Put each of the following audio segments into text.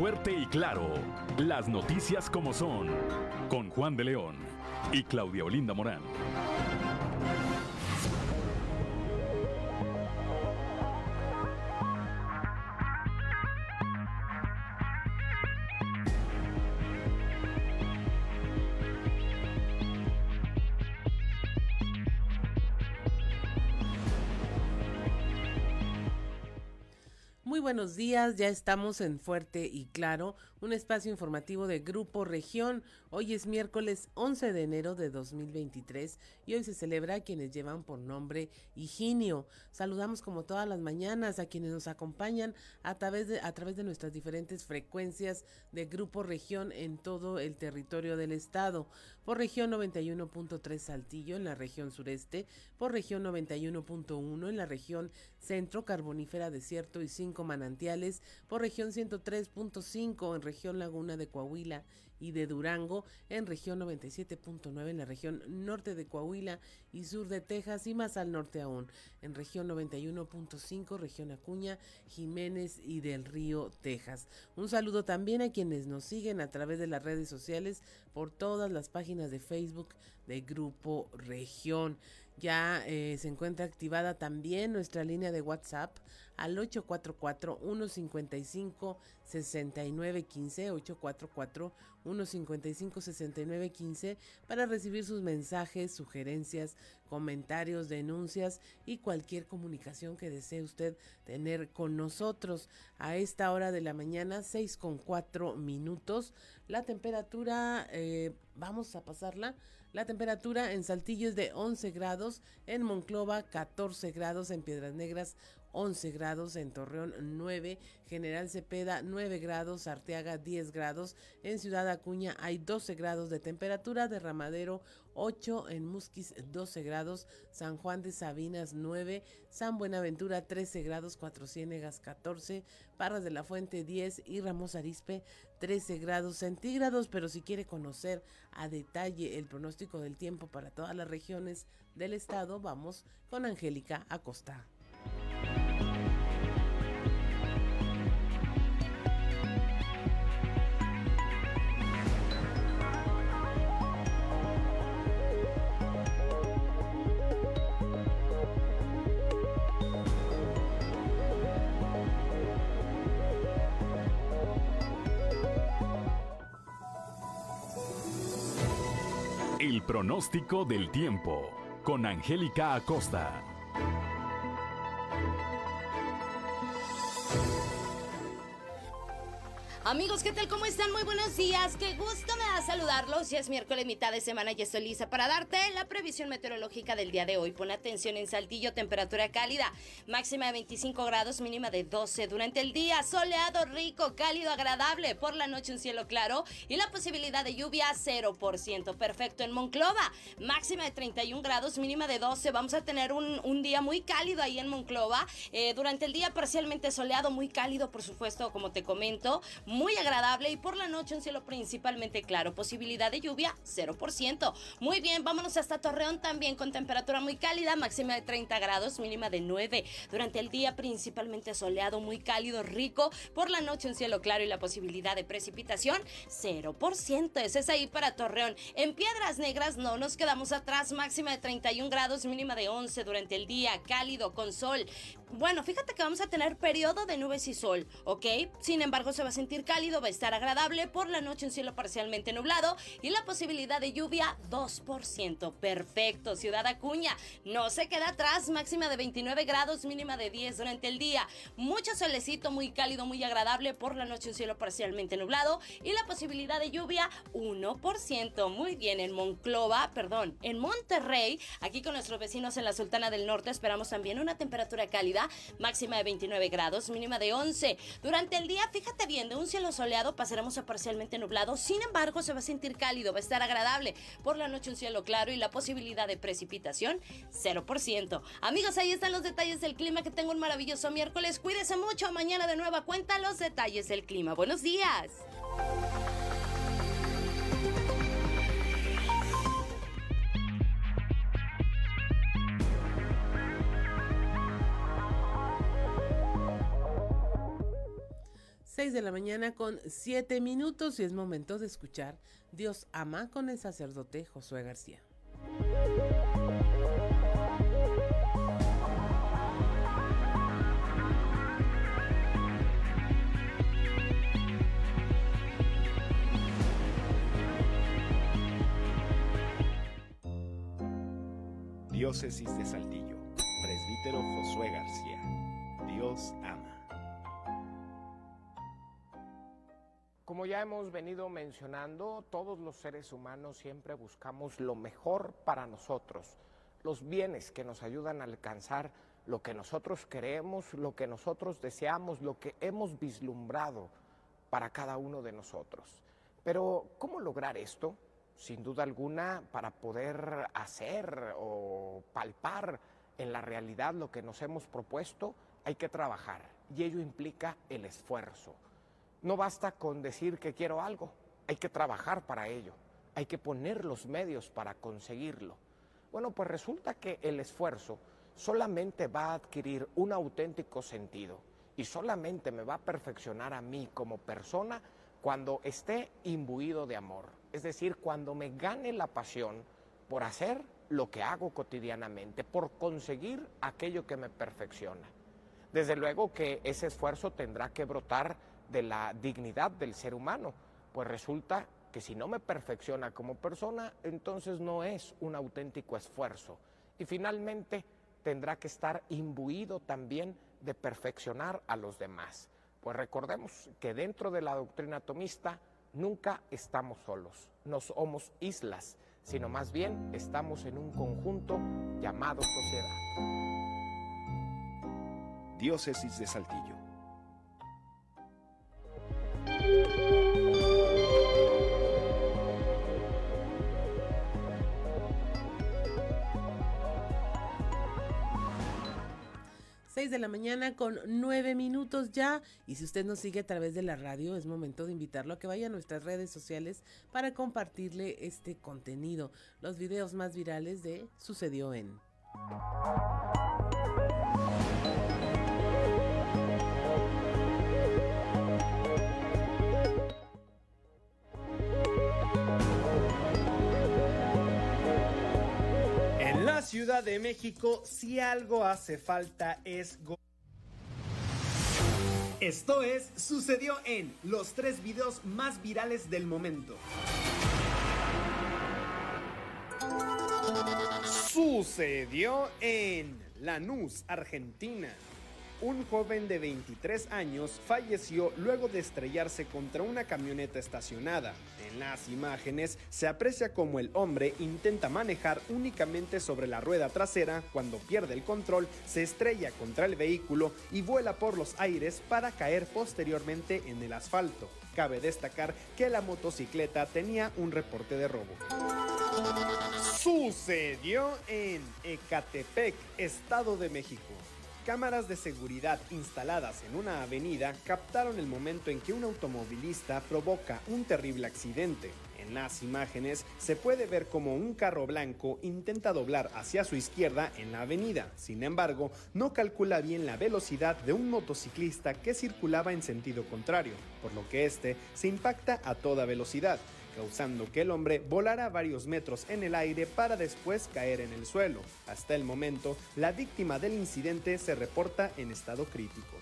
Fuerte y Claro, las noticias como son, con Juan de León y Claudia Olinda Morán. Buenos días, ya estamos en Fuerte y Claro, un espacio informativo de Grupo Región. Hoy es miércoles 11 de enero de 2023 y hoy se celebra a quienes llevan por nombre Higinio. Saludamos como todas las mañanas a quienes nos acompañan a través de, a través de nuestras diferentes frecuencias de Grupo Región en todo el territorio del estado. Por región 91.3 Saltillo en la región sureste, por región 91.1 en la región centro carbonífera desierto y 5 manantiales, por región 103.5 en región Laguna de Coahuila y de Durango, en región 97.9 en la región norte de Coahuila y sur de Texas y más al norte aún, en región 91.5, región Acuña, Jiménez y del Río, Texas. Un saludo también a quienes nos siguen a través de las redes sociales por todas las páginas de Facebook de Grupo Región. Ya eh, se encuentra activada también nuestra línea de WhatsApp al 844-155-6915, 844-155-6915 para recibir sus mensajes, sugerencias, comentarios, denuncias y cualquier comunicación que desee usted tener con nosotros. A esta hora de la mañana, 6 con 4 minutos. La temperatura, eh, vamos a pasarla la temperatura en Saltillo es de 11 grados, en Monclova 14 grados, en Piedras Negras 11 grados, en Torreón 9, General Cepeda 9 grados, Arteaga 10 grados, en Ciudad Acuña hay 12 grados de temperatura, Derramadero 8, en Musquis 12 grados, San Juan de Sabinas 9, San Buenaventura 13 grados, Cuatro Ciénegas 14, Parras de la Fuente 10 y Ramos Arispe 13 grados centígrados, pero si quiere conocer a detalle el pronóstico del tiempo para todas las regiones del estado, vamos con Angélica Acosta. El pronóstico del tiempo con Angélica Acosta. Amigos, ¿qué tal? ¿Cómo están? Muy buenos días. Qué gusto me da saludarlos. Ya es miércoles, mitad de semana y estoy lista para darte la previsión meteorológica del día de hoy. Pon atención en Saltillo, temperatura cálida, máxima de 25 grados, mínima de 12. Durante el día, soleado, rico, cálido, agradable. Por la noche, un cielo claro y la posibilidad de lluvia 0%. Perfecto en Monclova, máxima de 31 grados, mínima de 12. Vamos a tener un, día muy cálido ahí en Monclova. Eh, durante el día, parcialmente soleado, muy cálido, por supuesto, como te comento muy agradable y por la noche un cielo principalmente claro. Posibilidad de lluvia 0%. Muy bien, vámonos hasta Torreón también con temperatura muy cálida, máxima de 30 grados, mínima de 9. Durante el día principalmente soleado, muy cálido, rico. Por la noche un cielo claro y la posibilidad de precipitación 0%. Ese es ahí para Torreón. En Piedras Negras no nos quedamos atrás, máxima de 31 grados, mínima de 11 durante el día, cálido con sol. Bueno, fíjate que vamos a tener periodo de nubes y sol, ¿ok? Sin embargo, se va a sentir cálido, va a estar agradable. Por la noche un cielo parcialmente nublado y la posibilidad de lluvia 2%. Perfecto, Ciudad Acuña. No se queda atrás, máxima de 29 grados, mínima de 10 durante el día. Mucho solecito, muy cálido, muy agradable. Por la noche un cielo parcialmente nublado y la posibilidad de lluvia 1%. Muy bien, en Monclova, perdón, en Monterrey, aquí con nuestros vecinos en la Sultana del Norte, esperamos también una temperatura cálida máxima de 29 grados, mínima de 11. Durante el día, fíjate bien, de un cielo soleado pasaremos a parcialmente nublado, sin embargo se va a sentir cálido, va a estar agradable. Por la noche un cielo claro y la posibilidad de precipitación 0%. Amigos, ahí están los detalles del clima, que tengo un maravilloso miércoles, cuídese mucho, mañana de nueva cuenta los detalles del clima. Buenos días. 6 de la mañana con 7 minutos y es momento de escuchar Dios ama con el sacerdote Josué García. Diócesis de Saltillo, presbítero Josué García. Dios ama. Como ya hemos venido mencionando, todos los seres humanos siempre buscamos lo mejor para nosotros, los bienes que nos ayudan a alcanzar lo que nosotros queremos, lo que nosotros deseamos, lo que hemos vislumbrado para cada uno de nosotros. Pero, ¿cómo lograr esto? Sin duda alguna, para poder hacer o palpar en la realidad lo que nos hemos propuesto, hay que trabajar y ello implica el esfuerzo. No basta con decir que quiero algo, hay que trabajar para ello, hay que poner los medios para conseguirlo. Bueno, pues resulta que el esfuerzo solamente va a adquirir un auténtico sentido y solamente me va a perfeccionar a mí como persona cuando esté imbuido de amor, es decir, cuando me gane la pasión por hacer lo que hago cotidianamente, por conseguir aquello que me perfecciona. Desde luego que ese esfuerzo tendrá que brotar de la dignidad del ser humano, pues resulta que si no me perfecciona como persona, entonces no es un auténtico esfuerzo. Y finalmente tendrá que estar imbuido también de perfeccionar a los demás. Pues recordemos que dentro de la doctrina atomista nunca estamos solos, no somos islas, sino más bien estamos en un conjunto llamado sociedad. Diócesis de Saltillo. 6 de la mañana con 9 minutos ya. Y si usted nos sigue a través de la radio, es momento de invitarlo a que vaya a nuestras redes sociales para compartirle este contenido. Los videos más virales de Sucedió en. Ciudad de México, si algo hace falta es... Esto es, sucedió en los tres videos más virales del momento. Sucedió en Lanús, Argentina. Un joven de 23 años falleció luego de estrellarse contra una camioneta estacionada. En las imágenes se aprecia como el hombre intenta manejar únicamente sobre la rueda trasera cuando pierde el control, se estrella contra el vehículo y vuela por los aires para caer posteriormente en el asfalto. Cabe destacar que la motocicleta tenía un reporte de robo. Sucedió en Ecatepec, Estado de México. Cámaras de seguridad instaladas en una avenida captaron el momento en que un automovilista provoca un terrible accidente. En las imágenes se puede ver como un carro blanco intenta doblar hacia su izquierda en la avenida. Sin embargo, no calcula bien la velocidad de un motociclista que circulaba en sentido contrario, por lo que este se impacta a toda velocidad causando que el hombre volara varios metros en el aire para después caer en el suelo. Hasta el momento, la víctima del incidente se reporta en estado crítico.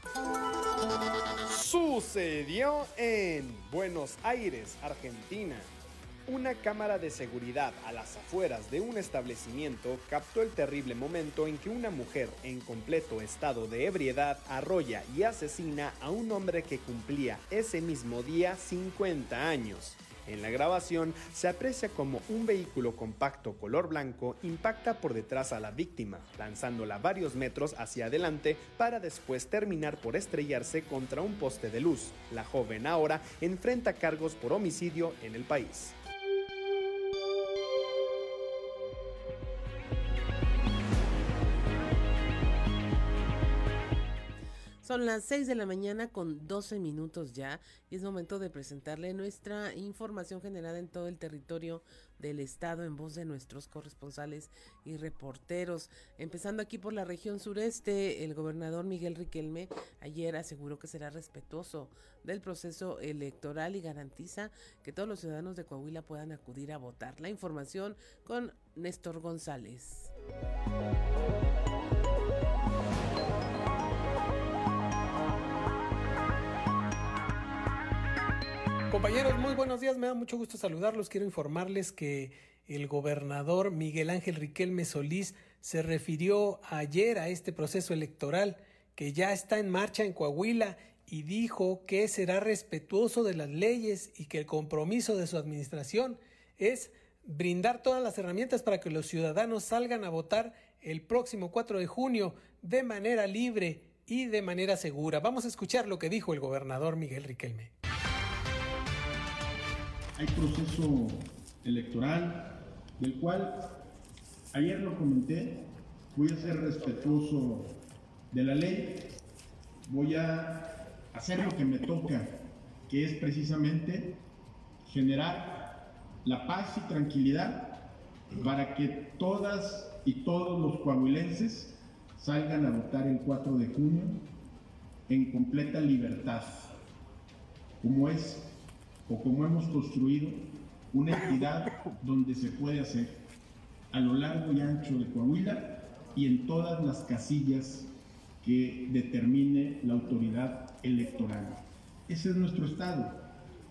Sucedió en Buenos Aires, Argentina. Una cámara de seguridad a las afueras de un establecimiento captó el terrible momento en que una mujer en completo estado de ebriedad arrolla y asesina a un hombre que cumplía ese mismo día 50 años. En la grabación se aprecia como un vehículo compacto color blanco impacta por detrás a la víctima, lanzándola varios metros hacia adelante para después terminar por estrellarse contra un poste de luz. La joven ahora enfrenta cargos por homicidio en el país. Son las 6 de la mañana con 12 minutos ya y es momento de presentarle nuestra información generada en todo el territorio del estado en voz de nuestros corresponsales y reporteros. Empezando aquí por la región sureste, el gobernador Miguel Riquelme ayer aseguró que será respetuoso del proceso electoral y garantiza que todos los ciudadanos de Coahuila puedan acudir a votar. La información con Néstor González. Compañeros, muy buenos días. Me da mucho gusto saludarlos. Quiero informarles que el gobernador Miguel Ángel Riquelme Solís se refirió ayer a este proceso electoral que ya está en marcha en Coahuila y dijo que será respetuoso de las leyes y que el compromiso de su administración es brindar todas las herramientas para que los ciudadanos salgan a votar el próximo 4 de junio de manera libre y de manera segura. Vamos a escuchar lo que dijo el gobernador Miguel Riquelme hay proceso electoral, del cual ayer lo comenté, voy a ser respetuoso de la ley, voy a hacer lo que me toca, que es precisamente generar la paz y tranquilidad para que todas y todos los coahuilenses salgan a votar el 4 de junio en completa libertad, como es o como hemos construido una entidad donde se puede hacer a lo largo y ancho de Coahuila y en todas las casillas que determine la autoridad electoral. Ese es nuestro Estado,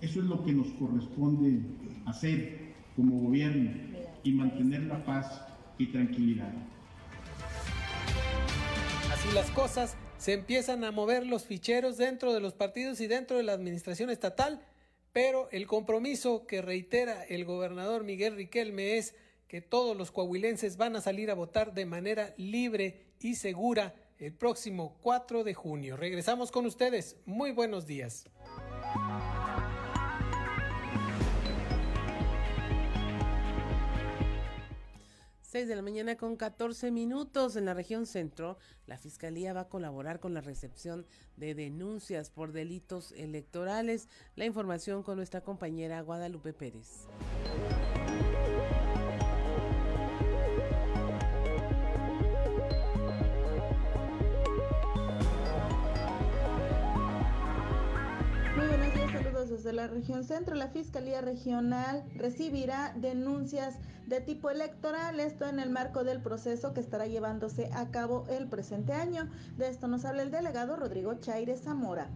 eso es lo que nos corresponde hacer como gobierno y mantener la paz y tranquilidad. Así las cosas, se empiezan a mover los ficheros dentro de los partidos y dentro de la administración estatal pero el compromiso que reitera el gobernador Miguel Riquelme es que todos los coahuilenses van a salir a votar de manera libre y segura el próximo 4 de junio. Regresamos con ustedes. Muy buenos días. 6 de la mañana con 14 minutos en la región centro, la Fiscalía va a colaborar con la recepción de denuncias por delitos electorales. La información con nuestra compañera Guadalupe Pérez. Desde la región centro, la Fiscalía Regional recibirá denuncias de tipo electoral, esto en el marco del proceso que estará llevándose a cabo el presente año. De esto nos habla el delegado Rodrigo Chaire Zamora.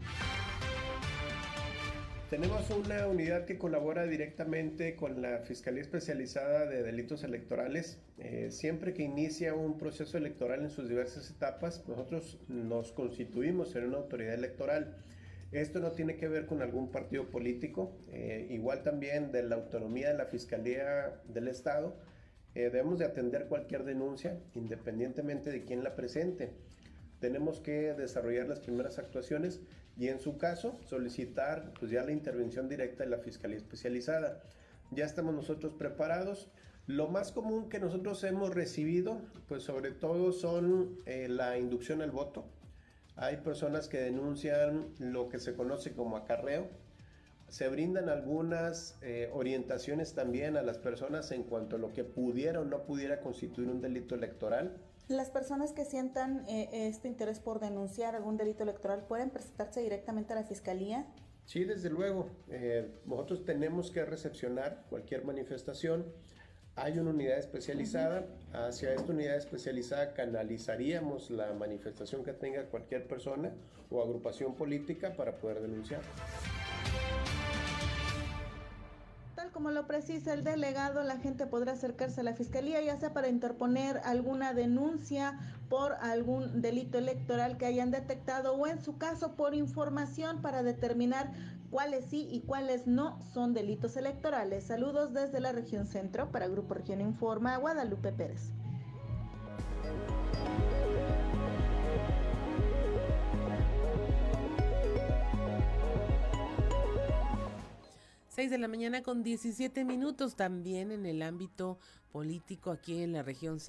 Tenemos una unidad que colabora directamente con la Fiscalía Especializada de Delitos Electorales. Eh, siempre que inicia un proceso electoral en sus diversas etapas, nosotros nos constituimos en una autoridad electoral. Esto no tiene que ver con algún partido político, eh, igual también de la autonomía de la Fiscalía del Estado. Eh, debemos de atender cualquier denuncia independientemente de quién la presente. Tenemos que desarrollar las primeras actuaciones y en su caso solicitar pues ya la intervención directa de la Fiscalía Especializada. Ya estamos nosotros preparados. Lo más común que nosotros hemos recibido, pues sobre todo son eh, la inducción al voto, hay personas que denuncian lo que se conoce como acarreo. Se brindan algunas eh, orientaciones también a las personas en cuanto a lo que pudiera o no pudiera constituir un delito electoral. Las personas que sientan eh, este interés por denunciar algún delito electoral pueden presentarse directamente a la fiscalía. Sí, desde luego. Eh, nosotros tenemos que recepcionar cualquier manifestación hay una unidad especializada. Hacia esta unidad especializada canalizaríamos la manifestación que tenga cualquier persona o agrupación política para poder denunciar. Tal como lo precisa el delegado, la gente podrá acercarse a la fiscalía ya sea para interponer alguna denuncia por algún delito electoral que hayan detectado o en su caso por información para determinar cuáles sí y cuáles no son delitos electorales. Saludos desde la región centro para Grupo Región Informa, Guadalupe Pérez. 6 de la mañana con 17 minutos también en el ámbito político aquí en la región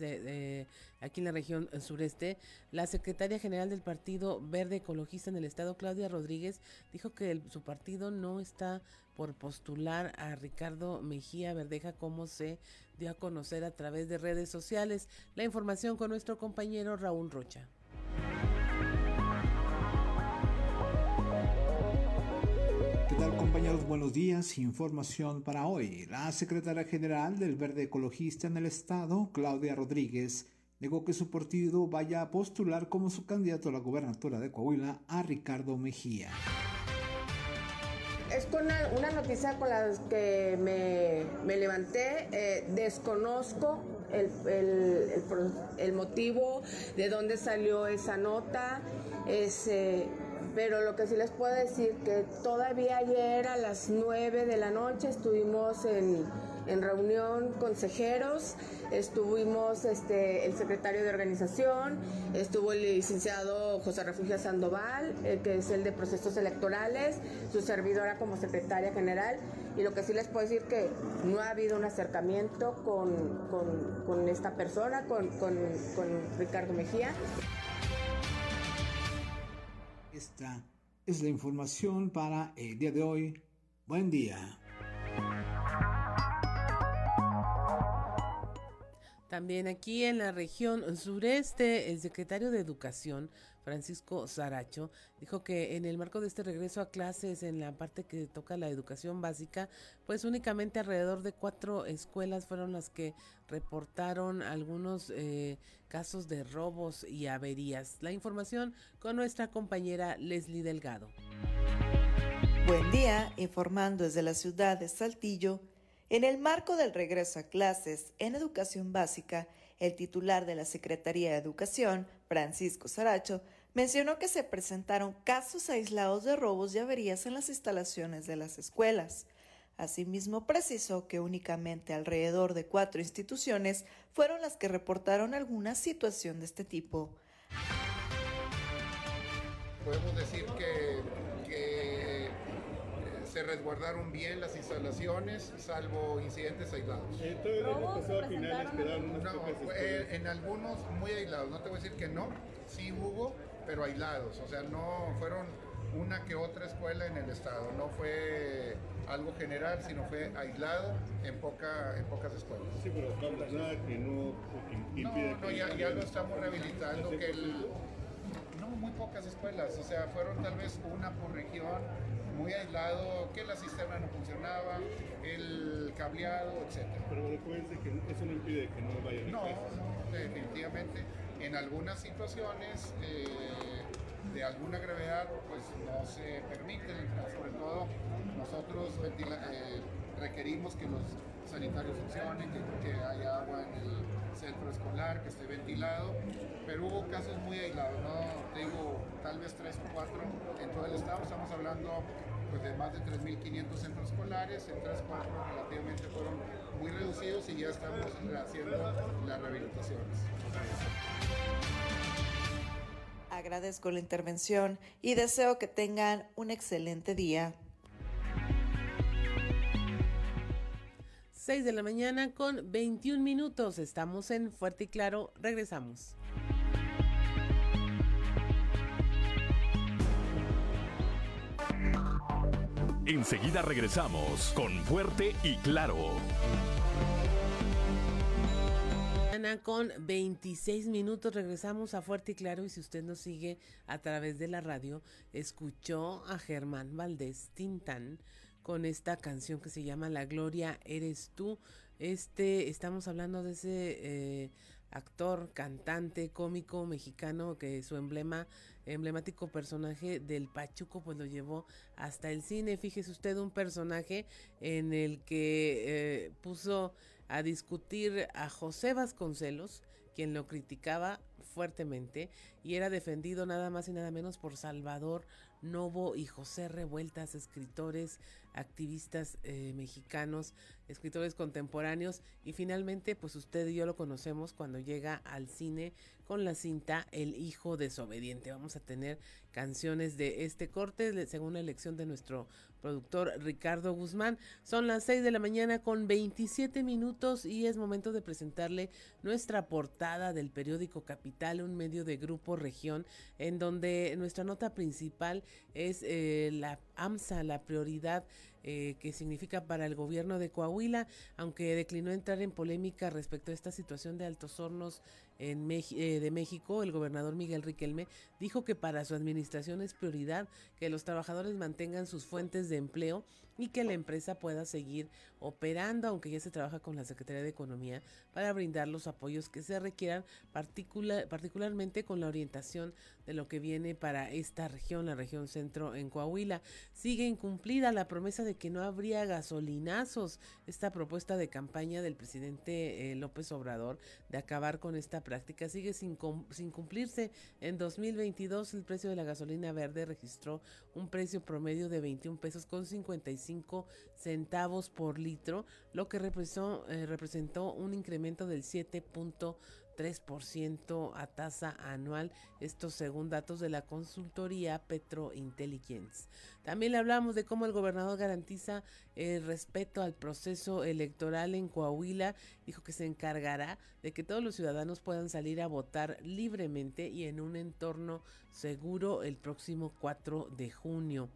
eh, aquí en la región sureste la secretaria general del partido verde ecologista en el estado Claudia Rodríguez dijo que su partido no está por postular a Ricardo Mejía Verdeja como se dio a conocer a través de redes sociales. La información con nuestro compañero Raúl Rocha compañeros? Buenos días. Información para hoy. La secretaria general del Verde Ecologista en el Estado, Claudia Rodríguez, negó que su partido vaya a postular como su candidato a la gubernatura de Coahuila a Ricardo Mejía. Es con una, noticia con la que me, levanté. Eh, desconozco el, el, motivo de dónde salió esa nota. Es, pero lo que sí les puedo decir que todavía ayer a las 9 de la noche estuvimos en, reunión consejeros, estuvimos este, el secretario de organización, estuvo el licenciado José Refugio Sandoval, eh, que es el de procesos electorales, su servidora como secretaria general, y lo que sí les puedo decir que no ha habido un acercamiento con, esta persona, con, con Ricardo Mejía. Esta es la información para el día de hoy. Buen día. También aquí en la región sureste, el secretario de Educación, Francisco Saracho, dijo que en el marco de este regreso a clases, en la parte que toca la educación básica, pues únicamente alrededor de cuatro escuelas fueron las que reportaron algunos eh, casos de robos y averías. La información con nuestra compañera Leslie Delgado. Buen día, informando desde la ciudad de Saltillo. En el marco del regreso a clases en educación básica, el titular de la Secretaría de Educación, Francisco Saracho, mencionó que se presentaron casos aislados de robos y averías en las instalaciones de las escuelas. Asimismo, precisó que únicamente alrededor de cuatro instituciones fueron las que reportaron alguna situación de este tipo. Podemos decir que se resguardaron bien las instalaciones, salvo incidentes aislados. en algunos muy aislados, no te voy a decir que no, sí hubo, pero aislados, o sea, no fueron una que otra escuela en el estado, no fue algo general, sino fue aislado en, poca, en pocas escuelas. Sí, pero nada que no impide no, no, ya, ya lo estamos rehabilitando, que el, no, muy pocas escuelas, o sea, fueron tal vez una por región, muy aislado, que la cisterna no funcionaba, el cableado, etc. Pero de que eso no impide que no vayan no, No, definitivamente. En algunas situaciones eh, de alguna gravedad, pues no se permite sobre todo nosotros eh, requerimos que los sanitarios funcionen, que, haya agua en el centro escolar, que esté ventilado, pero hubo casos muy aislados, ¿no? Te digo, tal vez tres o cuatro en todo el estado, estamos hablando pues, de más de 3.500 centros escolares, en tres cuatro relativamente fueron muy reducidos y ya estamos haciendo las rehabilitaciones. Agradezco la intervención y deseo que tengan un excelente día. 6 de la mañana con 21 minutos. Estamos en Fuerte y Claro. Regresamos. Enseguida regresamos con Fuerte y Claro. Con 26 minutos regresamos a Fuerte y Claro y si usted nos sigue a través de la radio, escuchó a Germán Valdés Tintán con esta canción que se llama La Gloria Eres Tú. Este, estamos hablando de ese eh, actor, cantante, cómico mexicano que su emblema, emblemático personaje del Pachuco, pues lo llevó hasta el cine. Fíjese usted un personaje en el que eh, puso a discutir a José Vasconcelos, quien lo criticaba fuertemente y era defendido nada más y nada menos por Salvador Novo y José Revueltas, escritores, activistas eh, mexicanos, escritores contemporáneos. Y finalmente pues usted y yo lo conocemos cuando llega al cine con la cinta El hijo desobediente. Vamos a tener canciones de este corte según la elección de nuestro productor Ricardo Guzmán. Son las 6 de la mañana con 27 minutos y es momento de presentarle nuestra portada del periódico Capital, un medio de Grupo Región, en donde nuestra nota principal es eh, la AMSA, la prioridad eh, que significa para el gobierno de Coahuila, aunque declinó entrar en polémica respecto a esta situación de Altos Hornos en eh, de México, el gobernador Miguel Riquelme dijo que para su administración es prioridad que los trabajadores mantengan sus fuentes de empleo y que la empresa pueda seguir operando, aunque ya se trabaja con la Secretaría de Economía para brindar los apoyos que se requieran, particularmente con la orientación de lo que viene para esta región, la región centro en Coahuila. Sigue incumplida la promesa de que no habría gasolinazos. Esta propuesta de campaña del presidente eh, López Obrador de acabar con esta práctica sigue sin, sin cumplirse. En 2022 el precio de la gasolina verde registró un precio promedio de 21 pesos con 55 centavos por litro, lo que representó, eh, representó un incremento del 7.3 3% a tasa anual, esto según datos de la consultoría Petro Intelligence. También le hablamos de cómo el gobernador garantiza el respeto al proceso electoral en Coahuila, dijo que se encargará de que todos los ciudadanos puedan salir a votar libremente y en un entorno seguro el próximo 4 de junio.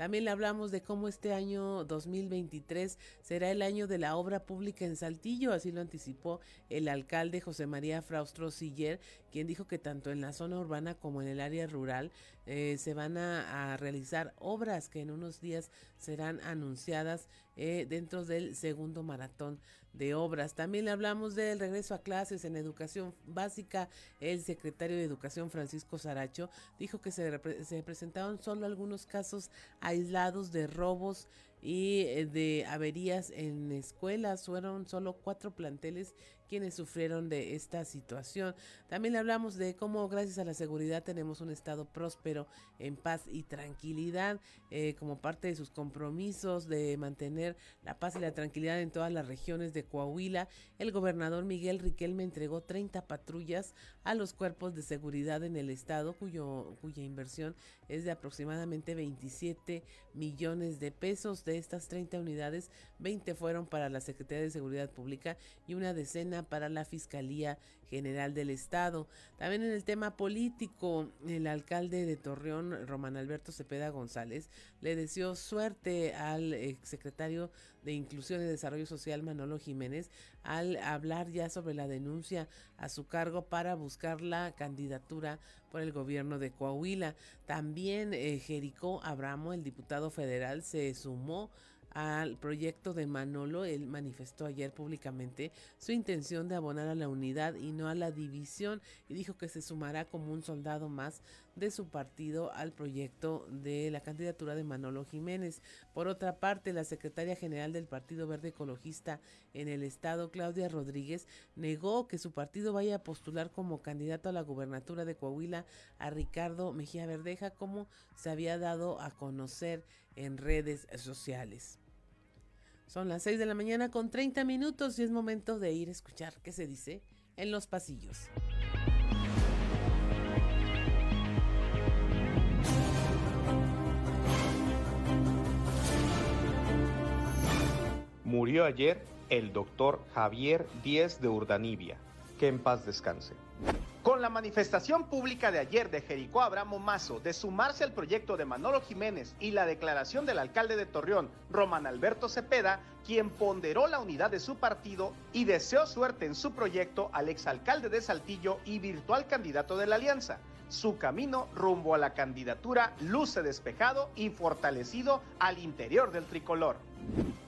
También hablamos de cómo este año 2023 será el año de la obra pública en Saltillo, así lo anticipó el alcalde José María Fraustro Siller, quien dijo que tanto en la zona urbana como en el área rural eh, se van a, realizar obras que en unos días serán anunciadas eh, dentro del segundo maratón de obras. También hablamos del regreso a clases en educación básica. El secretario de Educación, Francisco Saracho, dijo que se, se presentaron solo algunos casos aislados de robos y eh, de averías en escuelas. Fueron solo cuatro planteles quienes sufrieron de esta situación. También hablamos de cómo gracias a la seguridad tenemos un estado próspero, en paz y tranquilidad, eh, como parte de sus compromisos de mantener la paz y la tranquilidad en todas las regiones de Coahuila. El gobernador Miguel Riquelme entregó 30 patrullas a los cuerpos de seguridad en el estado, cuyo, cuya inversión es de aproximadamente 27 millones de pesos. De estas 30 unidades, 20 fueron para la Secretaría de Seguridad Pública y una decena para la Fiscalía General del Estado. También en el tema político, el alcalde de Torreón, Román Alberto Cepeda González, le deseó suerte al exsecretario de Inclusión y Desarrollo Social, Manolo Jiménez, al hablar ya sobre la denuncia a su cargo para buscar la candidatura por el gobierno de Coahuila. También eh, Jericó Abramo, el diputado federal, se sumó al proyecto de Manolo, él manifestó ayer públicamente su intención de abonar a la unidad y no a la división y dijo que se sumará como un soldado más de su partido al proyecto de la candidatura de Manolo Jiménez. Por otra parte, la secretaria general del Partido Verde Ecologista en el estado, Claudia Rodríguez, negó que su partido vaya a postular como candidato a la gubernatura de Coahuila a Ricardo Mejía Verdeja, como se había dado a conocer en redes sociales. Son las 6 de la mañana con 30 minutos y es momento de ir a escuchar qué se dice en los pasillos. Murió ayer el doctor Javier Díez de Urdanibia. Que en paz descanse. Con la manifestación pública de ayer de Jericó Abramo Mazo de sumarse al proyecto de Manolo Jiménez y la declaración del alcalde de Torreón, Román Alberto Cepeda, quien ponderó la unidad de su partido y deseó suerte en su proyecto al exalcalde de Saltillo y virtual candidato de la alianza. Su camino rumbo a la candidatura luce despejado y fortalecido al interior del tricolor.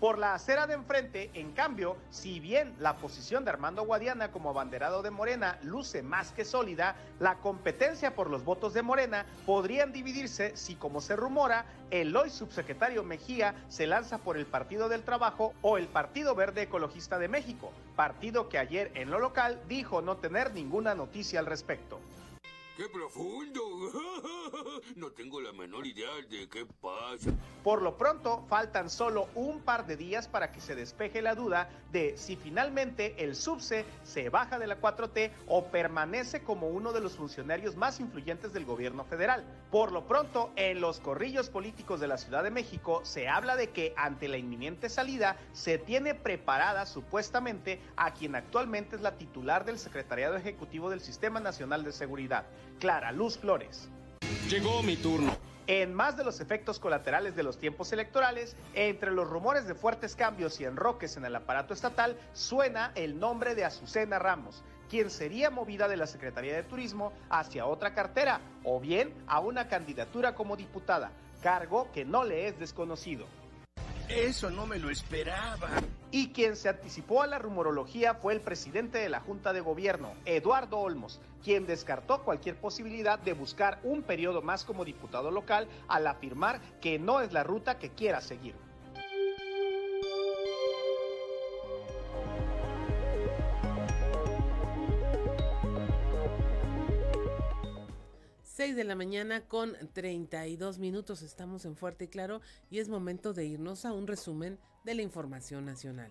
Por la acera de enfrente, en cambio, si bien la posición de Armando Guadiana como abanderado de Morena luce más que sólida, la competencia por los votos de Morena podrían dividirse si, como se rumora, el hoy subsecretario Mejía se lanza por el Partido del Trabajo o el Partido Verde Ecologista de México, partido que ayer en lo local dijo no tener ninguna noticia al respecto. ¡Qué profundo! No tengo la menor idea de qué pasa. Por lo pronto, faltan solo un par de días para que se despeje la duda de si finalmente el subse se baja de la 4T o permanece como uno de los funcionarios más influyentes del gobierno federal. Por lo pronto, en los corrillos políticos de la Ciudad de México se habla de que ante la inminente salida se tiene preparada supuestamente a quien actualmente es la titular del Secretariado Ejecutivo del Sistema Nacional de Seguridad, Clara Luz Flores. Llegó mi turno. En más de los efectos colaterales de los tiempos electorales, entre los rumores de fuertes cambios y enroques en el aparato estatal, suena el nombre de Azucena Ramos, quien sería movida de la Secretaría de Turismo hacia otra cartera o bien a una candidatura como diputada, cargo que no le es desconocido. Eso no me lo esperaba. Y quien se anticipó a la rumorología fue el presidente de la Junta de Gobierno, Eduardo Olmos, quien descartó cualquier posibilidad de buscar un periodo más como diputado local al afirmar que no es la ruta que quiera seguir. 6 de la mañana con 32 minutos. Estamos en Fuerte y Claro y es momento de irnos a un resumen de la información nacional.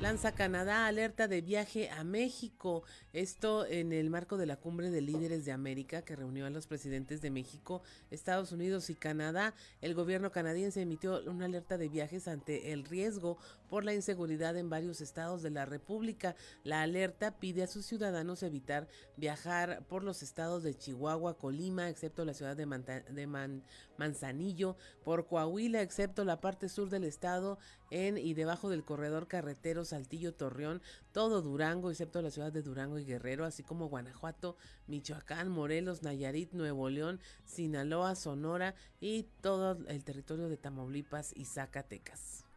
Lanza Canadá alerta de viaje a México. Esto en el marco de la cumbre de líderes de América que reunió a los presidentes de México, Estados Unidos y Canadá. El gobierno canadiense emitió una alerta de viajes ante el riesgo por la inseguridad en varios estados de la República. La alerta pide a sus ciudadanos evitar viajar por los estados de Chihuahua, Colima, excepto la ciudad de, de Manzanillo, por Coahuila, excepto la parte sur del estado, en y debajo del corredor carretero Saltillo Torreón, todo Durango, excepto la ciudad de Durango y Guerrero, así como Guanajuato, Michoacán, Morelos, Nayarit, Nuevo León, Sinaloa, Sonora y todo el territorio de Tamaulipas y Zacatecas.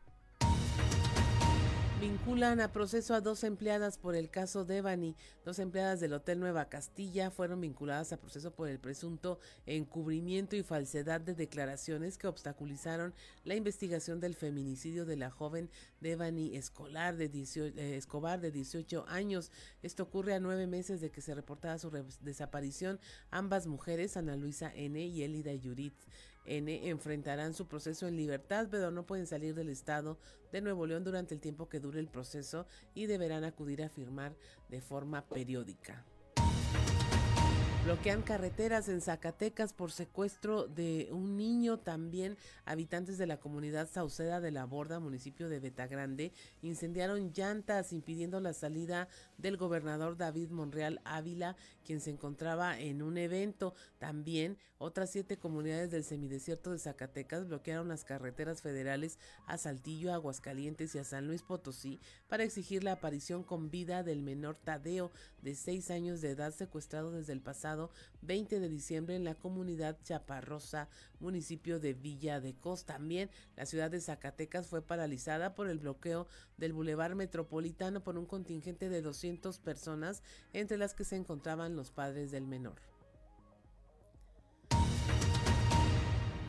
Vinculan a proceso a dos empleadas por el caso Devani. Dos empleadas del Hotel Nueva Castilla fueron vinculadas a proceso por el presunto encubrimiento y falsedad de declaraciones que obstaculizaron la investigación del feminicidio de la joven Devani Escolar de eh, Escobar de 18 años. Esto ocurre a nueve meses de que se reportara su desaparición. Ambas mujeres, Ana Luisa N. y Elida Yurit N enfrentarán su proceso en libertad, pero no pueden salir del estado de Nuevo León durante el tiempo que dure el proceso y deberán acudir a firmar de forma periódica. Bloquean carreteras en Zacatecas por secuestro de un niño. También habitantes de la comunidad Sauceda de la Borda, municipio de Betagrande, incendiaron llantas impidiendo la salida del gobernador David Monreal Ávila, quien se encontraba en un evento. También otras siete comunidades del semidesierto de Zacatecas bloquearon las carreteras federales a Saltillo, Aguascalientes y a San Luis Potosí para exigir la aparición con vida del menor Tadeo de seis años de edad secuestrado desde el pasado 20 de diciembre en la comunidad Chaparrosa, municipio de Villa de Cos. También la ciudad de Zacatecas fue paralizada por el bloqueo del Boulevard Metropolitano por un contingente de 200 personas, entre las que se encontraban los padres del menor.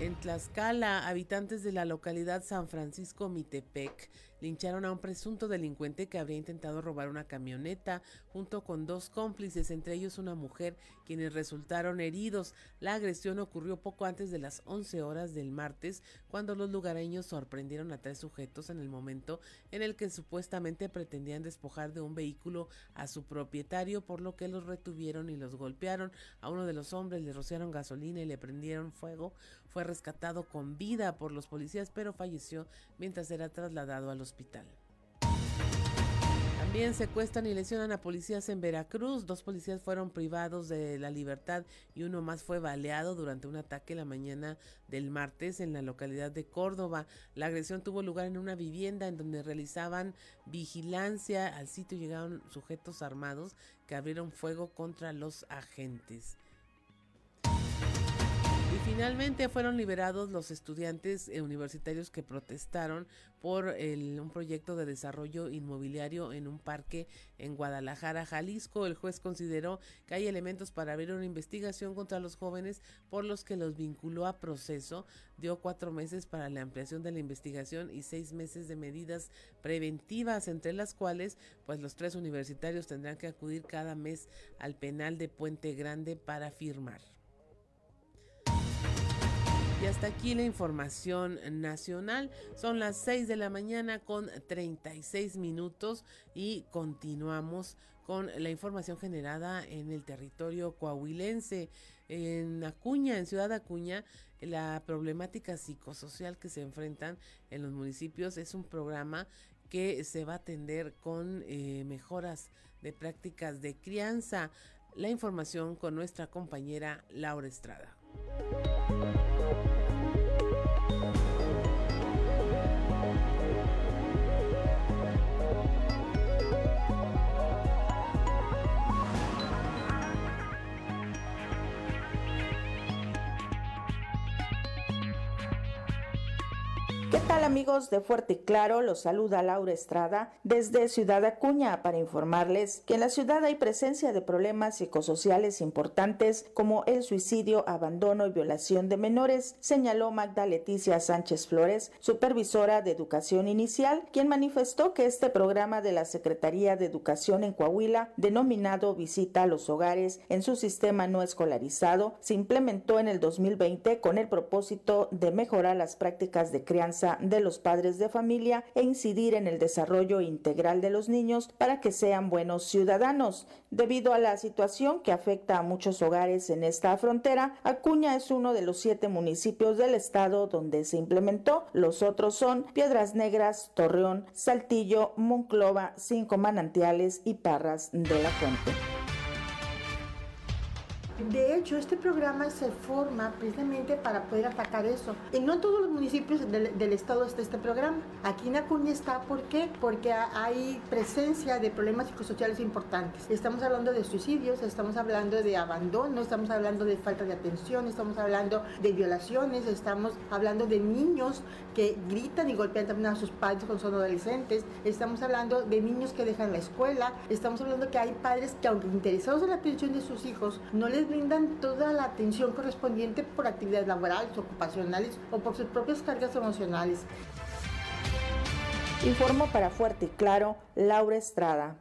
En Tlaxcala, habitantes de la localidad San Francisco Mitepec lincharon a un presunto delincuente que habría intentado robar una camioneta junto con dos cómplices, entre ellos una mujer, quienes resultaron heridos. La agresión ocurrió poco antes de las 11 horas del martes, cuando los lugareños sorprendieron a tres sujetos en el momento en el que supuestamente pretendían despojar de un vehículo a su propietario, por lo que los retuvieron y los golpearon. A uno de los hombres le rociaron gasolina y le prendieron fuego. Fue rescatado con vida por los policías, pero falleció mientras era trasladado al hospital. También secuestran y lesionan a policías en Veracruz. Dos policías fueron privados de la libertad y uno más fue baleado durante un ataque la mañana del martes en la localidad de Córdoba. La agresión tuvo lugar en una vivienda en donde realizaban vigilancia. Al sitio llegaron sujetos armados que abrieron fuego contra los agentes. Y finalmente fueron liberados los estudiantes eh, universitarios que protestaron por el, un proyecto de desarrollo inmobiliario en un parque en Guadalajara, Jalisco. El juez consideró que hay elementos para abrir una investigación contra los jóvenes por los que los vinculó a proceso. Dio cuatro meses para la ampliación de la investigación y seis meses de medidas preventivas, entre las cuales pues los tres universitarios tendrán que acudir cada mes al penal de Puente Grande para firmar. Y hasta aquí la información nacional. Son las 6 de la mañana con 36 minutos y continuamos con la información generada en el territorio coahuilense. En Acuña, en Ciudad Acuña, la problemática psicosocial que se enfrentan en los municipios es un programa que se va a atender con eh, mejoras de prácticas de crianza. La información con nuestra compañera Laura Estrada. Amigos de Fuerte y Claro? Los saluda Laura Estrada desde Ciudad Acuña para informarles que en la ciudad hay presencia de problemas psicosociales importantes como el suicidio, abandono y violación de menores, señaló Magda Leticia Sánchez Flores, supervisora de educación inicial, quien manifestó que este programa de la Secretaría de Educación en Coahuila, denominado Visita a los Hogares en su sistema no escolarizado, se implementó en el 2020 con el propósito de mejorar las prácticas de crianza los padres de familia e incidir en el desarrollo integral de los niños para que sean buenos ciudadanos. Debido a la situación que afecta a muchos hogares en esta frontera, Acuña es uno de los siete municipios del estado donde se implementó. Los otros son Piedras Negras, Torreón, Saltillo, Monclova, Cinco Manantiales y Parras de la Fuente. De hecho, este programa se forma precisamente para poder atacar eso. Y no todos los municipios del, del, estado está este programa. Aquí en Acuña está, ¿por qué? Porque hay presencia de problemas psicosociales importantes. Estamos hablando de suicidios, estamos hablando de abandono, estamos hablando de falta de atención, estamos hablando de violaciones, estamos hablando de niños que gritan y golpean también a sus padres cuando son adolescentes, estamos hablando de niños que dejan la escuela, estamos hablando que hay padres que aunque interesados en la atención de sus hijos, no les brindan toda la atención correspondiente por actividades laborales, ocupacionales o por sus propias cargas emocionales. Informo para Fuerte y Claro, Laura Estrada.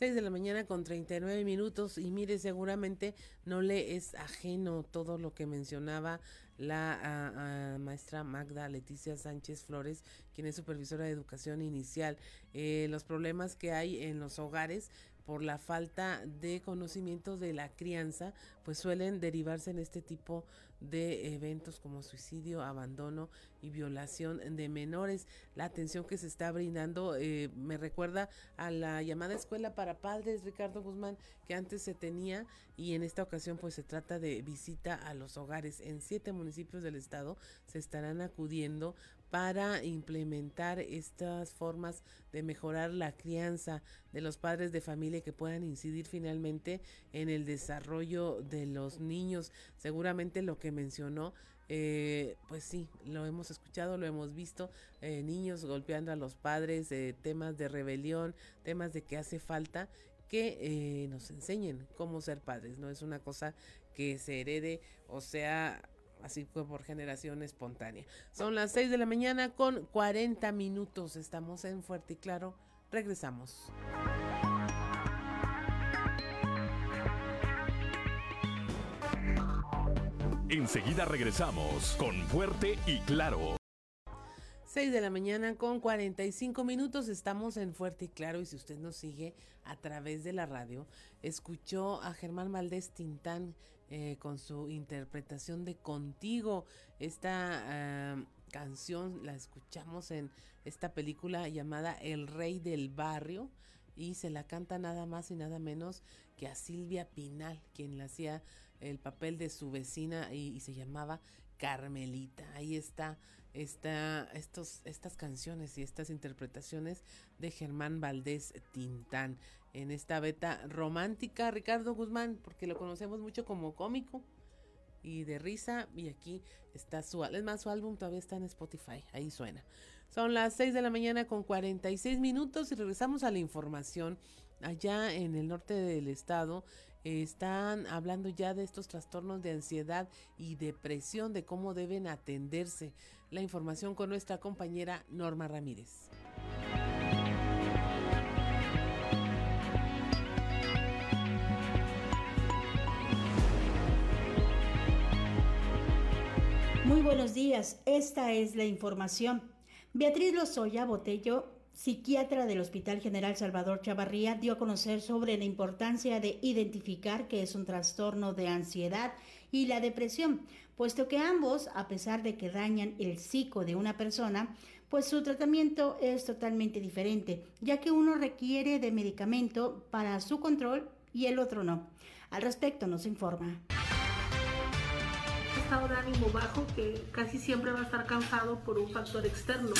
6 de la mañana con 39 minutos y mire, seguramente no le es ajeno todo lo que mencionaba la maestra Magda Leticia Sánchez Flores, quien es supervisora de educación inicial, eh, los problemas que hay en los hogares por la falta de conocimiento de la crianza, pues suelen derivarse en este tipo de eventos como suicidio, abandono y violación de menores. La atención que se está brindando eh, me recuerda a la llamada escuela para padres, Ricardo Guzmán, que antes se tenía y en esta ocasión pues se trata de visita a los hogares. En siete municipios del estado se estarán acudiendo para implementar estas formas de mejorar la crianza de los padres de familia que puedan incidir finalmente en el desarrollo de los niños. Seguramente lo que mencionó eh, pues sí, lo hemos escuchado, lo hemos visto, eh, niños golpeando a los padres, eh, temas de rebelión, temas de que hace falta que eh, nos enseñen cómo ser padres, no es una cosa que se herede o sea así fue por generación espontánea. Son las 6 de la mañana con 40 minutos. Estamos en Fuerte y Claro. Regresamos. Enseguida regresamos con Fuerte y Claro. 6 de la mañana con 45 minutos. Estamos en Fuerte y Claro y si usted nos sigue a través de la radio, escuchó a Germán Valdés Tintán eh, con su interpretación de Contigo. Esta uh, canción la escuchamos en esta película llamada El Rey del Barrio y se la canta nada más y nada menos que a Silvia Pinal, quien le hacía el papel de su vecina y, se llamaba Carmelita. Ahí está esta, estos, estas canciones y estas interpretaciones de Germán Valdés Tintán. En esta beta romántica. Ricardo Guzmán, porque lo conocemos mucho como cómico y de risa. Y aquí está su, es más, su álbum todavía está en Spotify, ahí suena. Son las 6 de la mañana con 46 minutos y regresamos a la información. Allá en el norte del estado están hablando ya de estos trastornos de ansiedad y depresión, de cómo deben atenderse. La información con nuestra compañera Norma Ramírez. Muy buenos días, esta es la información. Beatriz Lozoya Botello, psiquiatra del Hospital General Salvador Chavarría, dio a conocer sobre la importancia de identificar que es un trastorno de ansiedad y la depresión, puesto que ambos, a pesar de que dañan el psico de una persona, pues su tratamiento es totalmente diferente, ya que uno requiere de medicamento para su control y el otro no. Al respecto nos informa estado de ánimo bajo que casi siempre va a estar causado por un factor externo,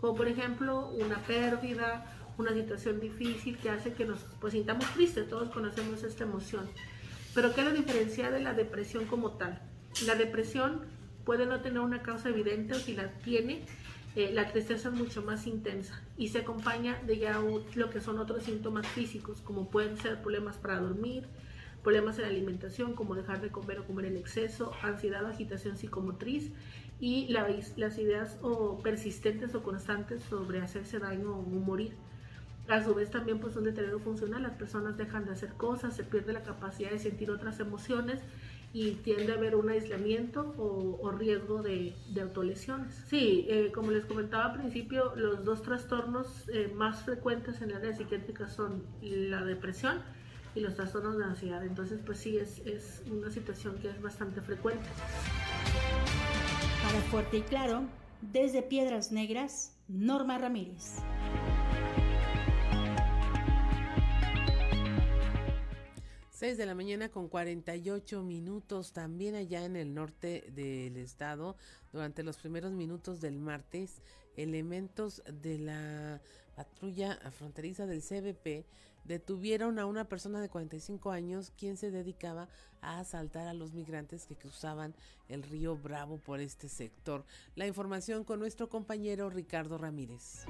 como por ejemplo una pérdida, una situación difícil que hace que nos pues, sintamos tristes, todos conocemos esta emoción. Pero ¿qué la diferencia de la depresión como tal? La depresión puede no tener una causa evidente o si la tiene, eh, la tristeza es mucho más intensa y se acompaña de ya lo que son otros síntomas físicos, como pueden ser problemas para dormir, problemas en la alimentación como dejar de comer o comer en exceso, ansiedad, agitación psicomotriz y las ideas o persistentes o constantes sobre hacerse daño o morir. A su vez también pues un deterioro funcional, las personas dejan de hacer cosas, se pierde la capacidad de sentir otras emociones y tiende a haber un aislamiento o, riesgo de, autolesiones. Sí, eh, como les comentaba al principio, los dos trastornos eh, más frecuentes en la área psiquiátrica son la depresión y los trastornos de ansiedad. Entonces, pues sí, es, es una situación que es bastante frecuente. Para Fuerte y Claro, desde Piedras Negras, Norma Ramírez. Seis de la mañana con 48 minutos, también allá en el norte del estado, durante los primeros minutos del martes, elementos de la patrulla fronteriza del CBP detuvieron a una persona de 45 años quien se dedicaba a asaltar a los migrantes que cruzaban el río Bravo por este sector. La información con nuestro compañero Ricardo Ramírez.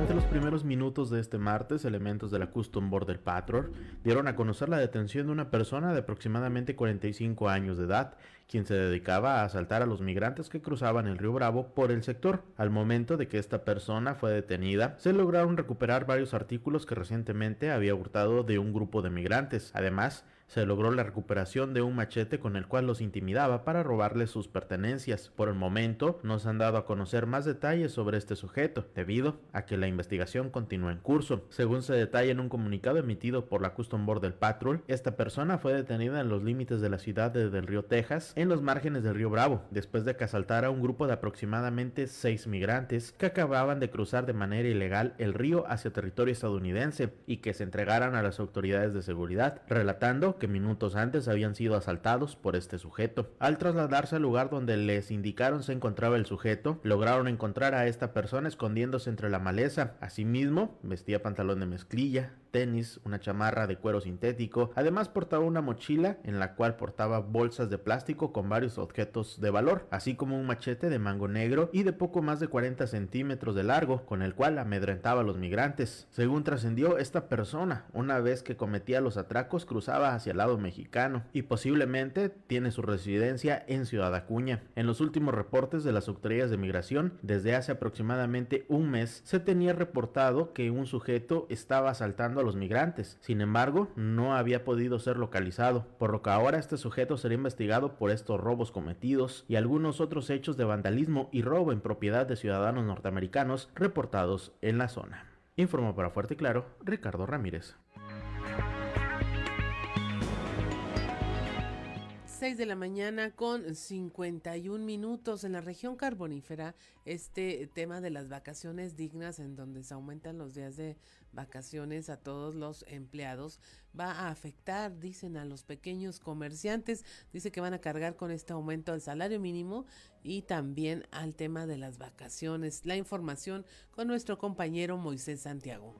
Durante los primeros minutos de este martes, elementos de la Custom Border Patrol dieron a conocer la detención de una persona de aproximadamente 45 años de edad, quien se dedicaba a asaltar a los migrantes que cruzaban el río Bravo por el sector. Al momento de que esta persona fue detenida, se lograron recuperar varios artículos que recientemente había hurtado de un grupo de migrantes. Además, se logró la recuperación de un machete con el cual los intimidaba para robarles sus pertenencias. Por el momento, no se han dado a conocer más detalles sobre este sujeto, debido a que la investigación continúa en curso. Según se detalla en un comunicado emitido por la Custom Border Patrol, esta persona fue detenida en los límites de la ciudad de Del Río, Texas, en los márgenes del río Bravo, después de que asaltara a un grupo de aproximadamente seis migrantes que acababan de cruzar de manera ilegal el río hacia territorio estadounidense y que se entregaran a las autoridades de seguridad, relatando que minutos antes habían sido asaltados por este sujeto. Al trasladarse al lugar donde les indicaron se encontraba el sujeto, lograron encontrar a esta persona escondiéndose entre la maleza. Asimismo, vestía pantalón de mezclilla, tenis, una chamarra de cuero sintético. Además portaba una mochila en la cual portaba bolsas de plástico con varios objetos de valor, así como un machete de mango negro y de poco más de 40 centímetros de largo, con el cual amedrentaba a los migrantes. Según trascendió, esta persona, una vez que cometía los atracos, cruzaba hacia el lado mexicano y posiblemente tiene su residencia en Ciudad Acuña. En los últimos reportes de las autoridades de migración, desde hace aproximadamente un mes, se tenía reportado que un sujeto estaba asaltando a los migrantes. Sin embargo, no había podido ser localizado, por lo que ahora este sujeto será investigado por estos robos cometidos y algunos otros hechos de vandalismo y robo en propiedad de ciudadanos norteamericanos reportados en la zona. Informó para Fuerte y Claro Ricardo Ramírez. 6 de la mañana con 51 minutos en la región carbonífera. Este tema de las vacaciones dignas en donde se aumentan los días de vacaciones a todos los empleados va a afectar, dicen, a los pequeños comerciantes. Dice que van a cargar con este aumento al salario mínimo y también al tema de las vacaciones. La información con nuestro compañero Moisés Santiago.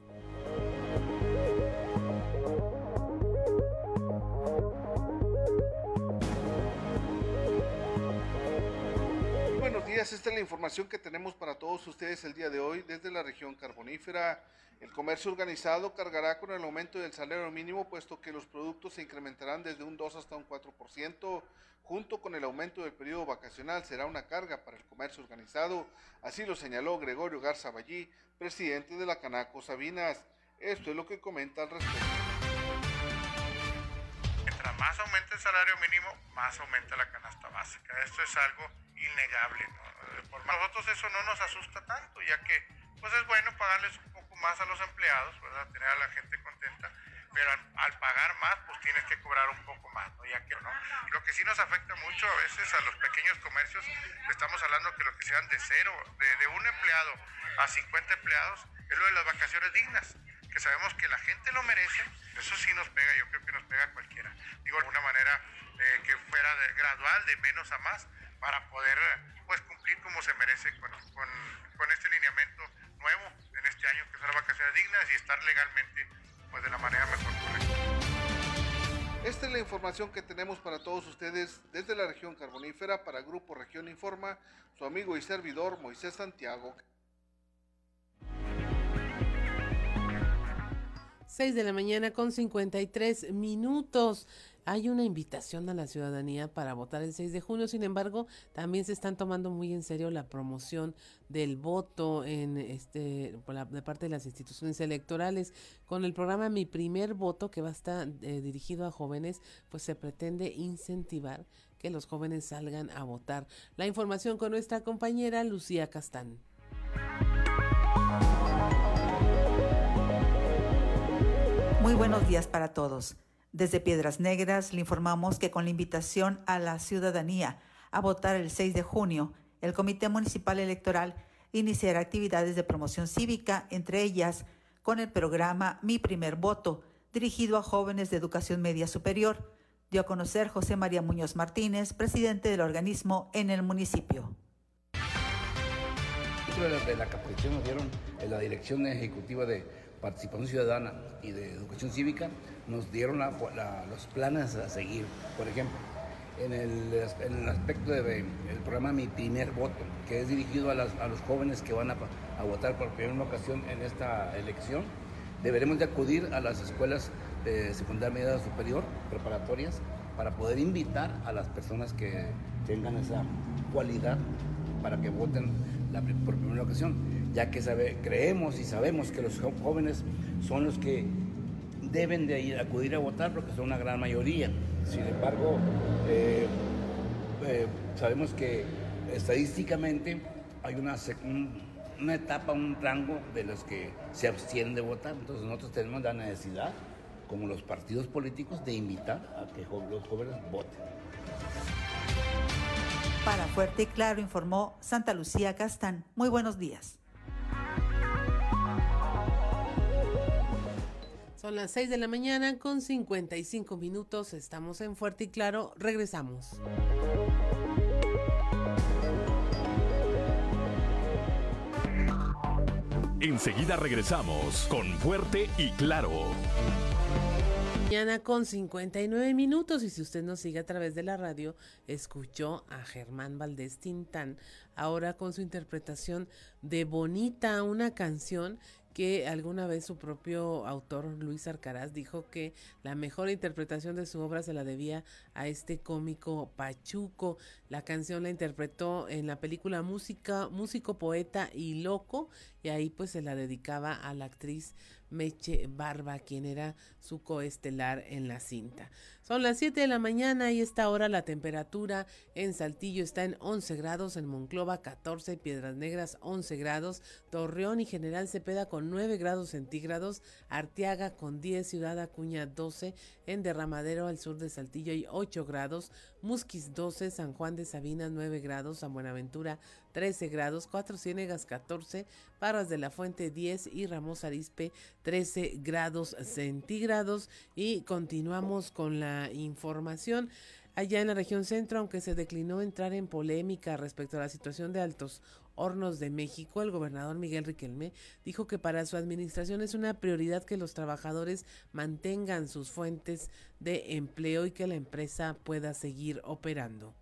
Esta es la información que tenemos para todos ustedes el día de hoy desde la región carbonífera. El comercio organizado cargará con el aumento del salario mínimo, puesto que los productos se incrementarán desde un 2 hasta un 4%, junto con el aumento del periodo vacacional será una carga para el comercio organizado, así lo señaló Gregorio Garza Ballí, presidente de la Canaco Sabinas. Esto es lo que comenta al respecto. Más aumenta el salario mínimo, más aumenta la canasta básica. Esto es algo innegable. Por nosotros eso no nos asusta tanto, ya que pues es bueno pagarles un poco más a los empleados, ¿verdad? Tener a la gente contenta, pero al, pagar más, pues tienes que cobrar un poco más, ¿no? Ya que no. Lo que sí nos afecta mucho a veces a los pequeños comercios, estamos hablando que los que sean de cero, de, de un empleado a 50 empleados, es lo de las vacaciones dignas que sabemos que la gente lo merece, eso sí nos pega, yo creo que nos pega a cualquiera. Digo, de una manera eh, que fuera de, gradual, de menos a más, para poder pues cumplir como se merece con, con, este lineamiento nuevo en este año que son las vacaciones dignas y estar legalmente pues de la manera mejor correcta. Esta es la información que tenemos para todos ustedes desde la región carbonífera para Grupo Región Informa, su amigo y servidor Moisés Santiago. 6 de la mañana con 53 minutos hay una invitación a la ciudadanía para votar el 6 de junio, sin embargo, también se están tomando muy en serio la promoción del voto en este de parte de las instituciones electorales con el programa Mi primer voto que va a estar eh, dirigido a jóvenes, pues se pretende incentivar que los jóvenes salgan a votar. La información con nuestra compañera Lucía Castán. Muy buenos días para todos. Desde Piedras Negras le informamos que con la invitación a la ciudadanía a votar el 6 de junio, el Comité Municipal Electoral iniciará actividades de promoción cívica, entre ellas con el programa Mi Primer Voto, dirigido a jóvenes de educación media superior, dio a conocer José María Muñoz Martínez, presidente del organismo en el municipio. De la nos dieron en la Dirección Ejecutiva de Participación Ciudadana y de Educación Cívica nos dieron los planes a seguir. Por ejemplo, en el, aspecto del programa Mi Primer Voto, que es dirigido a, los jóvenes que van a, votar por primera ocasión en esta elección, deberemos de acudir a las escuelas de secundaria media superior, preparatorias, para poder invitar a las personas que tengan esa cualidad para que voten por primera ocasión, ya que creemos y sabemos que los jóvenes son los que deben de ir, acudir a votar porque son una gran mayoría. Sin embargo, eh, eh, sabemos que estadísticamente hay una, una etapa, un rango de los que se abstienen de votar. Entonces nosotros tenemos la necesidad, como los partidos políticos, de invitar a que los jóvenes voten. Para Fuerte y Claro informó Santa Lucía Castán. Muy buenos días. Son las 6 de la mañana con 55 minutos. Estamos en Fuerte y Claro. Regresamos. Enseguida regresamos con Fuerte y Claro. Mañana con 59 minutos y si usted nos sigue a través de la radio, escuchó a Germán Valdés Tintán ahora con su interpretación de Bonita, una canción que alguna vez su propio autor Luis Arcaraz dijo que la mejor interpretación de su obra se la debía a este cómico Pachuco. La canción la interpretó en la película Música, Músico, Poeta y Loco y ahí pues se la dedicaba a la actriz Meche Barba, quien era su coestelar en la cinta. Son las 7 de la mañana y esta hora la temperatura en Saltillo está en 11 grados, en Monclova 14, Piedras Negras 11 grados, Torreón y General Cepeda con 9 grados centígrados, Arteaga con 10, Ciudad Acuña 12, en Derramadero al sur de Saltillo hay 8 grados, Musquis 12, San Juan de Sabina 9 grados, San Buenaventura 13 grados, Cuatro Ciénegas 14, Parras de la Fuente 10 y Ramos Arispe 13 grados centígrados. Y continuamos con la información. Allá en la región centro, aunque se declinó entrar en polémica respecto a la situación de Altos Hornos de México, el gobernador Miguel Riquelme dijo que para su administración es una prioridad que los trabajadores mantengan sus fuentes de empleo y que la empresa pueda seguir operando.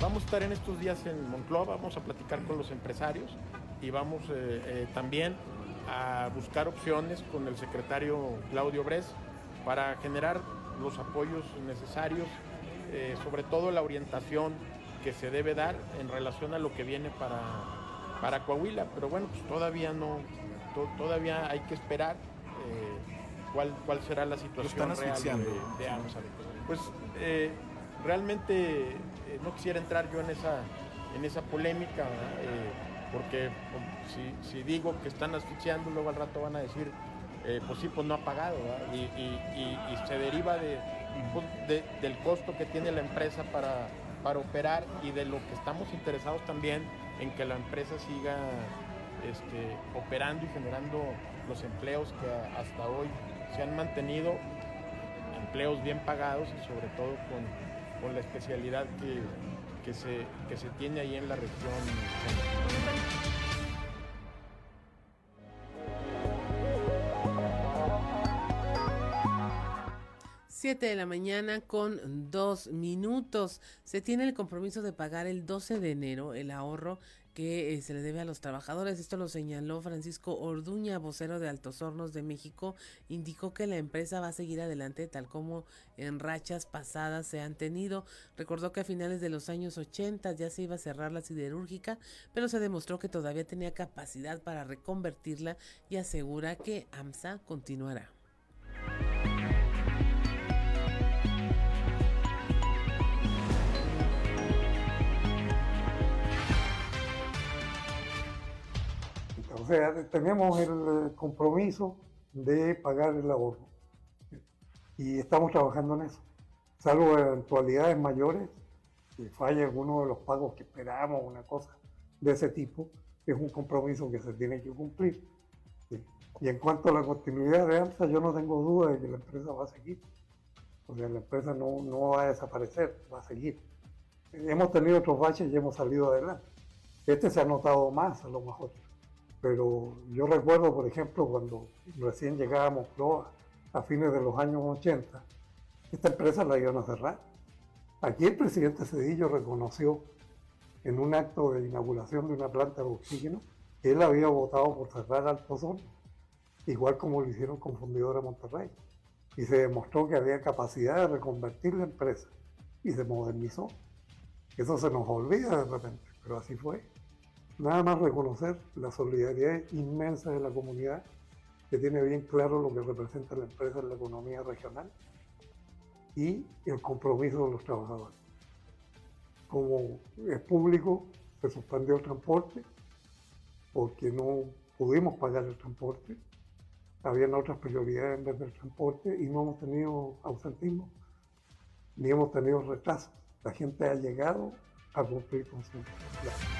Vamos a estar en estos días en Monclova, vamos a platicar con los empresarios y vamos eh, eh, también a buscar opciones con el secretario Claudio Bres para generar los apoyos necesarios, eh, sobre todo la orientación que se debe dar en relación a lo que viene para, para Coahuila. Pero bueno, pues todavía no, todavía hay que esperar cuál, cuál será la situación real de, de. Pues realmente eh, no quisiera entrar yo en esa, en esa polémica, eh, porque pues, si, digo que están asfixiando, luego al rato van a decir, eh, pues sí, pues no ha pagado, y, se deriva pues, de, del costo que tiene la empresa para, para operar y de lo que estamos interesados también en que la empresa siga este, operando y generando los empleos que hasta hoy se han mantenido, empleos bien pagados y sobre todo con con la especialidad que, se, que se tiene ahí en la región. 7 de la mañana con dos minutos. Se tiene el compromiso de pagar el 12 de enero el ahorro que eh, se le debe a los trabajadores. Esto lo señaló Francisco Orduña, vocero de Altos Hornos de México. Indicó que la empresa va a seguir adelante tal como en rachas pasadas se han tenido. Recordó que a finales de los años 80 ya se iba a cerrar la siderúrgica, pero se demostró que todavía tenía capacidad para reconvertirla y asegura que AMSA continuará. Sea, tenemos el eh, compromiso de pagar el ahorro y estamos trabajando en eso. Salvo eventualidades mayores, si falla alguno de los pagos que esperamos, una cosa de ese tipo, es un compromiso que se tiene que cumplir. Y en cuanto a la continuidad de AMSA, yo no tengo duda de que la empresa va a seguir. O sea, la empresa no, no va a desaparecer, va a seguir. Hemos tenido otros baches y hemos salido adelante. Este se ha notado más a lo mejor. Pero yo recuerdo, por ejemplo, cuando recién llegábamos a fines de los años 80, esta empresa la iban a cerrar. Aquí el presidente Cedillo reconoció en un acto de inauguración de una planta de oxígeno que él había votado por cerrar Alto Sol, igual como lo hicieron con Fundidora Monterrey. Y se demostró que había capacidad de reconvertir la empresa y se modernizó. Eso se nos olvida de repente, pero así fue. Nada más reconocer la solidaridad inmensa de la comunidad, que tiene bien claro lo que representa la empresa en la economía regional, y el compromiso de los trabajadores. Como es público, se suspendió el transporte, porque no pudimos pagar el transporte, habían otras prioridades en vez del transporte y no hemos tenido ausentismo, ni hemos tenido retraso. La gente ha llegado a cumplir con su plan.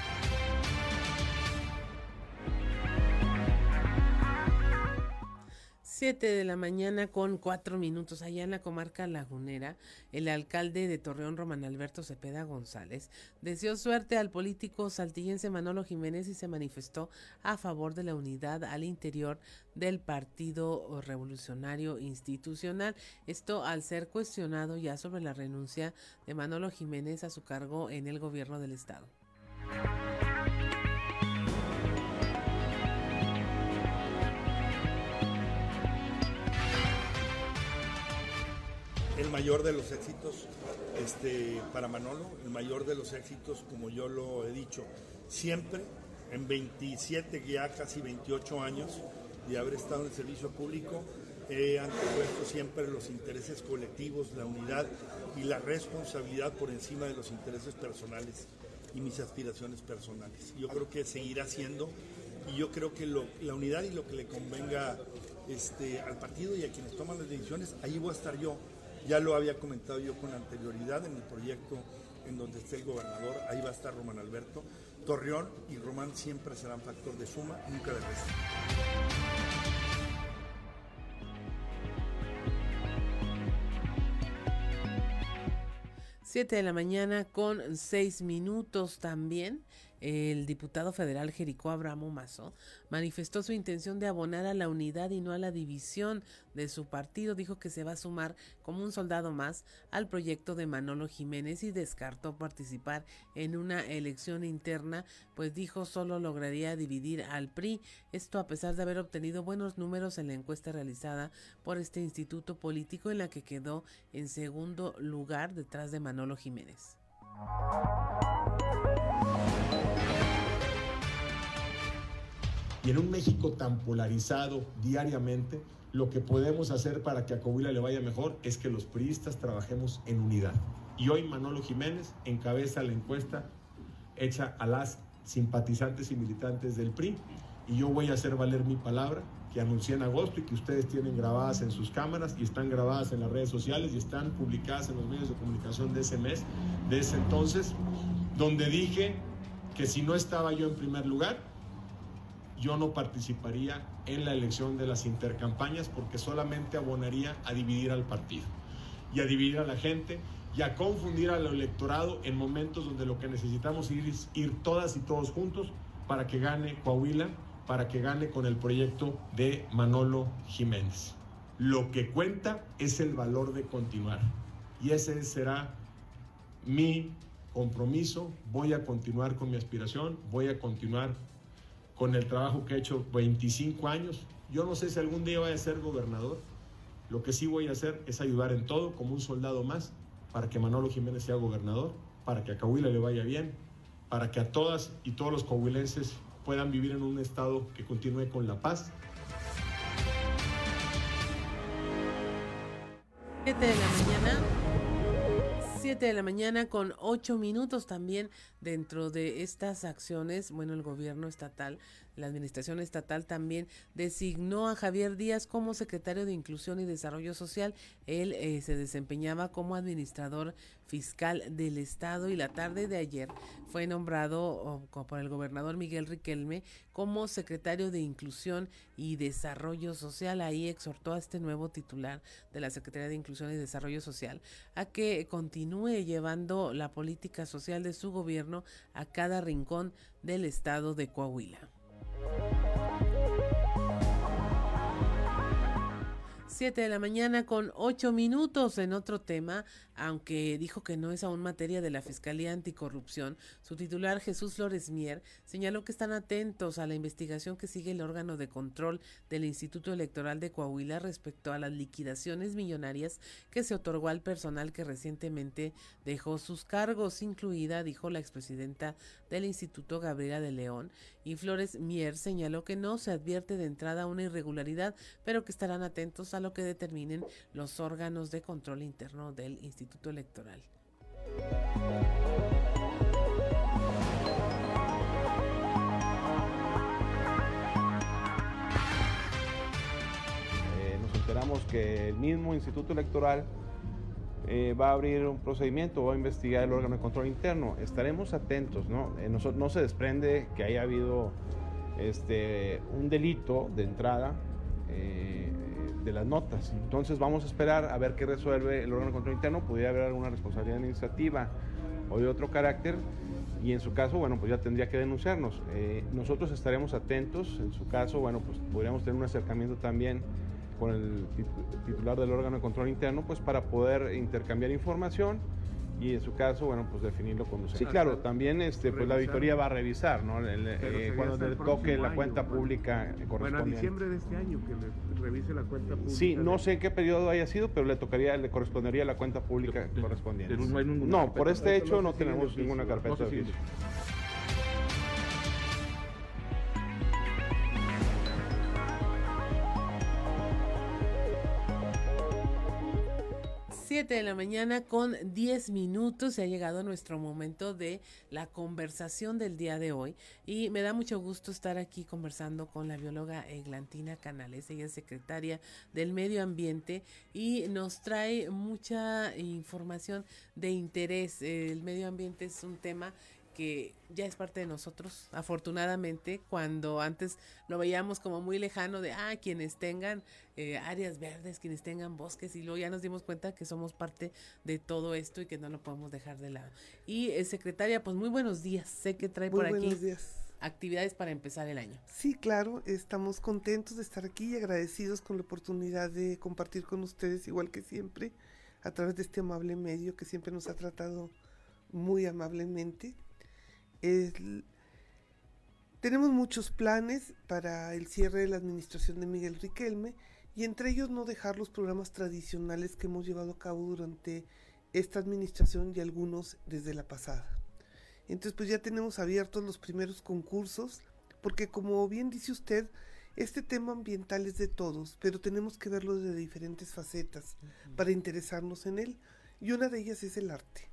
7 de la mañana con cuatro minutos allá en la comarca lagunera, el alcalde de Torreón, Román Alberto Cepeda González, deseó suerte al político saltillense Manolo Jiménez y se manifestó a favor de la unidad al interior del Partido Revolucionario Institucional. Esto al ser cuestionado ya sobre la renuncia de Manolo Jiménez a su cargo en el gobierno del estado. Mayor de los éxitos este, para Manolo, el mayor de los éxitos, como yo lo he dicho, siempre en 27, ya casi 28 años de haber estado en el servicio público, he antepuesto siempre los intereses colectivos, la unidad y la responsabilidad por encima de los intereses personales y mis aspiraciones personales. Yo creo que seguirá siendo y yo creo que la unidad y lo que le convenga este, al partido y a quienes toman las decisiones, ahí voy a estar yo. Ya lo había comentado yo con anterioridad en el proyecto en donde esté el gobernador, ahí va a estar Román Alberto. Torreón y Román siempre serán factor de suma, nunca de resto. 7 de la mañana con 6 minutos también el diputado federal Jericó Abramo Mazo manifestó su intención de abonar a la unidad y no a la división de su partido. Dijo que se va a sumar como un soldado más al proyecto de Manolo Jiménez y descartó participar en una elección interna, pues dijo solo lograría dividir al PRI. Esto a pesar de haber obtenido buenos números en la encuesta realizada por este instituto político en la que quedó en segundo lugar detrás de Manolo Jiménez. Y en un México tan polarizado diariamente, lo que podemos hacer para que a Coahuila le vaya mejor es que los priistas trabajemos en unidad. Y hoy Manolo Jiménez encabeza la encuesta hecha a las simpatizantes y militantes del PRI. Y yo voy a hacer valer mi palabra que anuncié en agosto y que ustedes tienen grabadas en sus cámaras y están grabadas en las redes sociales y están publicadas en los medios de comunicación de ese mes, de ese entonces, donde dije que si no estaba yo en primer lugar, yo no participaría en la elección de las intercampañas porque solamente abonaría a dividir al partido y a dividir a la gente y a confundir al electorado en momentos donde lo que necesitamos es ir todas y todos juntos para que gane Coahuila, para que gane con el proyecto de Manolo Jiménez. Lo que cuenta es el valor de continuar y ese será mi compromiso. Voy a continuar con mi aspiración, voy a continuar con el trabajo que he hecho 25 años. Yo no sé si algún día voy a ser gobernador. Lo que sí voy a hacer es ayudar en todo como un soldado más para que Manolo Jiménez sea gobernador, para que a Coahuila le vaya bien, para que a todas y todos los coahuilenses puedan vivir en un estado que continúe con la paz. 7 de la mañana. 7 de la mañana con 8 minutos también dentro de estas acciones. Bueno, el gobierno estatal la Administración Estatal también designó a Javier Díaz como secretario de Inclusión y Desarrollo Social. Él eh, se desempeñaba como administrador fiscal del Estado y la tarde de ayer fue nombrado por el gobernador Miguel Riquelme como secretario de Inclusión y Desarrollo Social. Ahí exhortó a este nuevo titular de la Secretaría de Inclusión y Desarrollo Social a que continúe llevando la política social de su gobierno a cada rincón del estado de Coahuila. Thank you. 7 de la mañana con 8 minutos en otro tema, aunque dijo que no es aún materia de la Fiscalía Anticorrupción, su titular Jesús Flores Mier señaló que están atentos a la investigación que sigue el órgano de control del Instituto Electoral de Coahuila respecto a las liquidaciones millonarias que se otorgó al personal que recientemente dejó sus cargos, incluida, dijo la expresidenta del Instituto Gabriela de León, y Flores Mier señaló que no se advierte de entrada una irregularidad, pero que estarán atentos a lo que determinen los órganos de control interno del Instituto Electoral. Eh, nos enteramos que el mismo Instituto Electoral eh, va a abrir un procedimiento, va a investigar el órgano de control interno. Estaremos atentos, ¿no? Eh, no, se desprende que haya habido este, un delito de entrada de las notas. Entonces vamos a esperar a ver qué resuelve el órgano de control interno. Podría haber alguna responsabilidad administrativa o de otro carácter y en su caso, bueno, pues ya tendría que denunciarnos. Eh, nosotros estaremos atentos, en su caso, bueno, pues podríamos tener un acercamiento también con el titular del órgano de control interno, pues para poder intercambiar información y en su caso, bueno, pues definirlo con Sí, claro, también este, pues la auditoría va a revisar, ¿no? Eh, cuando le toque la cuenta pública correspondiente. Bueno, a diciembre de este año que le revise la cuenta pública. Sí, no sé en qué periodo haya sido, pero le tocaría, le correspondería la cuenta pública correspondiente. No, por este hecho no tenemos ninguna carpeta de oficio. 7 de la mañana con 10 minutos se ha llegado nuestro momento de la conversación del día de hoy y me da mucho gusto estar aquí conversando con la bióloga Eglantina Canales, ella es secretaria del Medio Ambiente y nos trae mucha información de interés. El medio ambiente es un tema que ya es parte de nosotros, afortunadamente, cuando antes lo veíamos como muy lejano de, ah, quienes tengan eh, áreas verdes, quienes tengan bosques, y luego ya nos dimos cuenta que somos parte de todo esto y que no lo podemos dejar de lado. Y eh, secretaria, pues muy buenos días, sé que trae por aquí actividades para empezar el año. Sí, claro, estamos contentos de estar aquí y agradecidos con la oportunidad de compartir con ustedes, igual que siempre, a través de este amable medio que siempre nos ha tratado muy amablemente tenemos muchos planes para el cierre de la administración de Miguel Riquelme y entre ellos no dejar los programas tradicionales que hemos llevado a cabo durante esta administración y algunos desde la pasada. Entonces pues ya tenemos abiertos los primeros concursos porque como bien dice usted, este tema ambiental es de todos, pero tenemos que verlo desde diferentes facetas para interesarnos en él y una de ellas es el arte.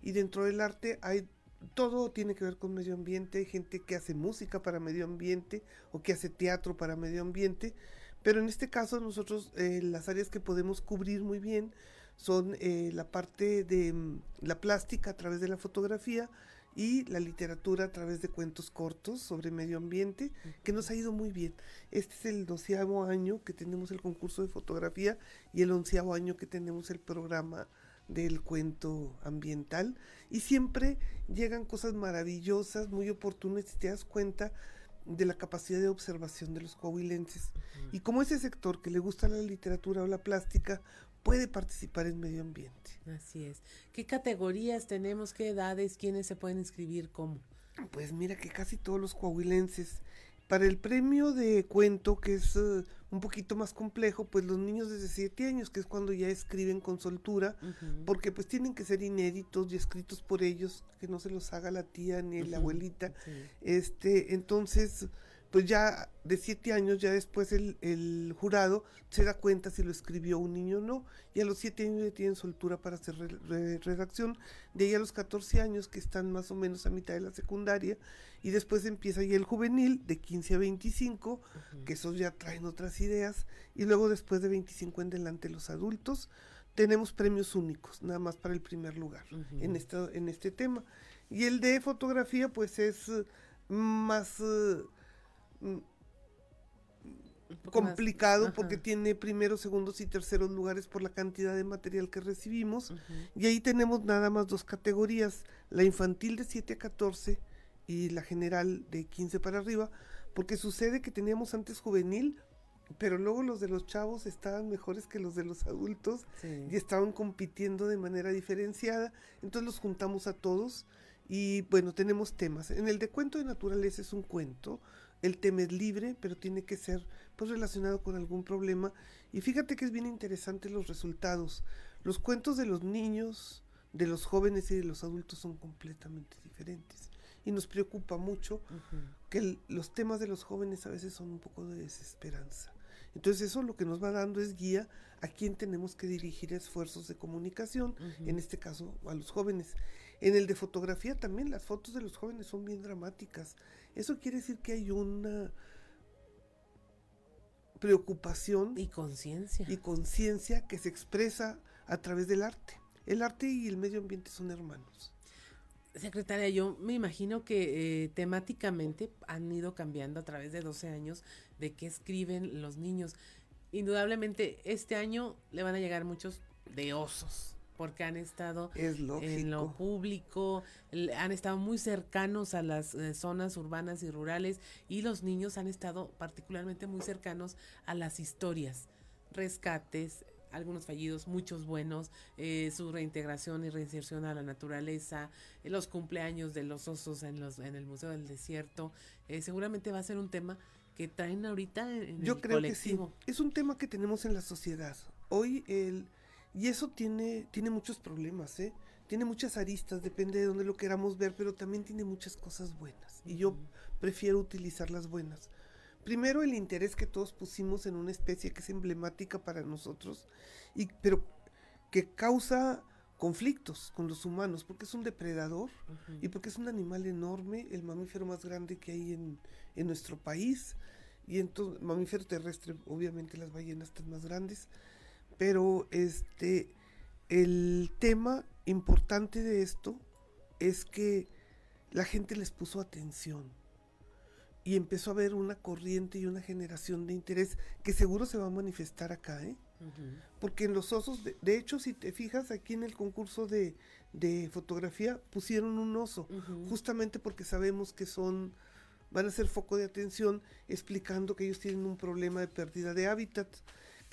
Y dentro del arte hay todo tiene que ver con medio ambiente, hay gente que hace música para medio ambiente o que hace teatro para medio ambiente, pero en este caso nosotros eh, las áreas que podemos cubrir muy bien son eh, la parte de mm, la plástica a través de la fotografía y la literatura a través de cuentos cortos sobre medio ambiente, que nos ha ido muy bien. Este es el doceavo año que tenemos el concurso de fotografía y el onceavo año que tenemos el programa del cuento ambiental y siempre llegan cosas maravillosas, muy oportunas y te das cuenta de la capacidad de observación de los coahuilenses. Y como ese sector que le gusta la literatura o la plástica puede participar en medio ambiente. Así es. ¿Qué categorías tenemos? ¿Qué edades? ¿Quiénes se pueden inscribir? ¿Cómo? Pues mira que casi todos los coahuilenses para el premio de cuento, que es eh, un poquito más complejo, pues los niños desde 7 años, que es cuando ya escriben con soltura, porque pues tienen que ser inéditos y escritos por ellos, que no se los haga la tía ni la abuelita. Este, entonces, pues ya de siete años, ya después el, jurado se da cuenta si lo escribió un niño o no, y a los siete años ya tienen soltura para hacer redacción, de ahí a los 14 años que están más o menos a mitad de la secundaria, y después empieza ya el juvenil de 15 a 25, que esos ya traen otras ideas, y luego después de 25 en delante los adultos, tenemos premios únicos, nada más para el primer lugar en, en este tema. Y el de fotografía pues es más... Eh, Complicado porque tiene primeros, segundos y terceros lugares por la cantidad de material que recibimos. Y ahí tenemos nada más dos categorías, la infantil de 7 a 14 y la general de 15 para arriba, porque sucede que teníamos antes juvenil, pero luego los de los chavos estaban mejores que los de los adultos y estaban compitiendo de manera diferenciada, entonces los juntamos a todos y bueno, tenemos temas. En el de cuento de naturaleza es un cuento, el tema es libre, pero tiene que ser pues relacionado con algún problema. Y fíjate que es bien interesante los resultados. Los cuentos de los niños, de los jóvenes y de los adultos son completamente diferentes. Y nos preocupa mucho que los temas de los jóvenes a veces son un poco de desesperanza. Entonces eso lo que nos va dando es guía a quién tenemos que dirigir esfuerzos de comunicación, en este caso a los jóvenes. En el de fotografía también las fotos de los jóvenes son bien dramáticas. Eso quiere decir que hay una preocupación y conciencia y conciencia que se expresa a través del arte. El arte y el medio ambiente son hermanos. Secretaria, yo me imagino que eh, temáticamente han ido cambiando a través de 12 años de qué escriben los niños. Indudablemente este año le van a llegar muchos de osos porque han estado en lo público, han estado muy cercanos a las eh, zonas urbanas y rurales y los niños han estado particularmente muy cercanos a las historias, rescates, algunos fallidos, muchos buenos, eh, su reintegración y reinserción a la naturaleza, eh, los cumpleaños de los osos en, los, en el Museo del Desierto, seguramente va a ser un tema que traen ahorita en, Yo el creo colectivo. que sí. Es un tema que tenemos en la sociedad. Hoy el y eso tiene tiene muchos problemas, ¿eh? Tiene muchas aristas, depende de dónde lo queramos ver, pero también tiene muchas cosas buenas. Y yo prefiero utilizar las buenas. Primero el interés que todos pusimos en una especie que es emblemática para nosotros, y, pero que causa conflictos con los humanos, porque es un depredador y porque es un animal enorme, el mamífero más grande que hay en, en nuestro país, y entonces, mamífero terrestre, obviamente las ballenas están más grandes, pero este, el tema importante de esto es que la gente les puso atención y empezó a haber una corriente y una generación de interés que seguro se va a manifestar acá, ¿eh? Porque en los osos, de, de hecho, si te fijas aquí en el concurso de, de fotografía, pusieron un oso, justamente porque sabemos que son, van a ser foco de atención, explicando que ellos tienen un problema de pérdida de hábitat,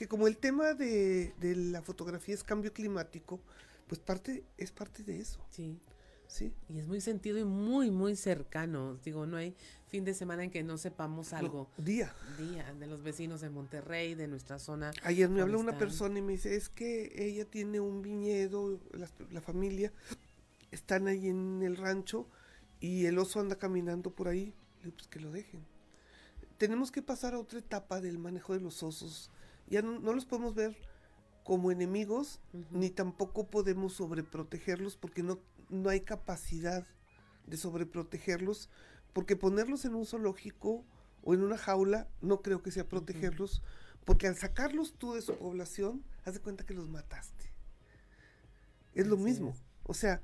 que como el tema de, de la fotografía es cambio climático, pues parte, es parte de eso. Sí. Sí. Y es muy sentido y muy, muy cercano. Digo, no hay fin de semana en que no sepamos algo. día. Día, de los vecinos de Monterrey, de nuestra zona. Ayer me habló una persona y me dice, es que ella tiene un viñedo, la, la familia, están ahí en el rancho y el oso anda caminando por ahí. Le digo, pues que lo dejen. Tenemos que pasar a otra etapa del manejo de los osos. Ya no, no los podemos ver como enemigos, ni tampoco podemos sobreprotegerlos porque no, no hay capacidad de sobreprotegerlos, porque ponerlos en un zoológico o en una jaula no creo que sea protegerlos, porque al sacarlos tú de su población, haz de cuenta que los mataste. Es lo mismo. es. O sea,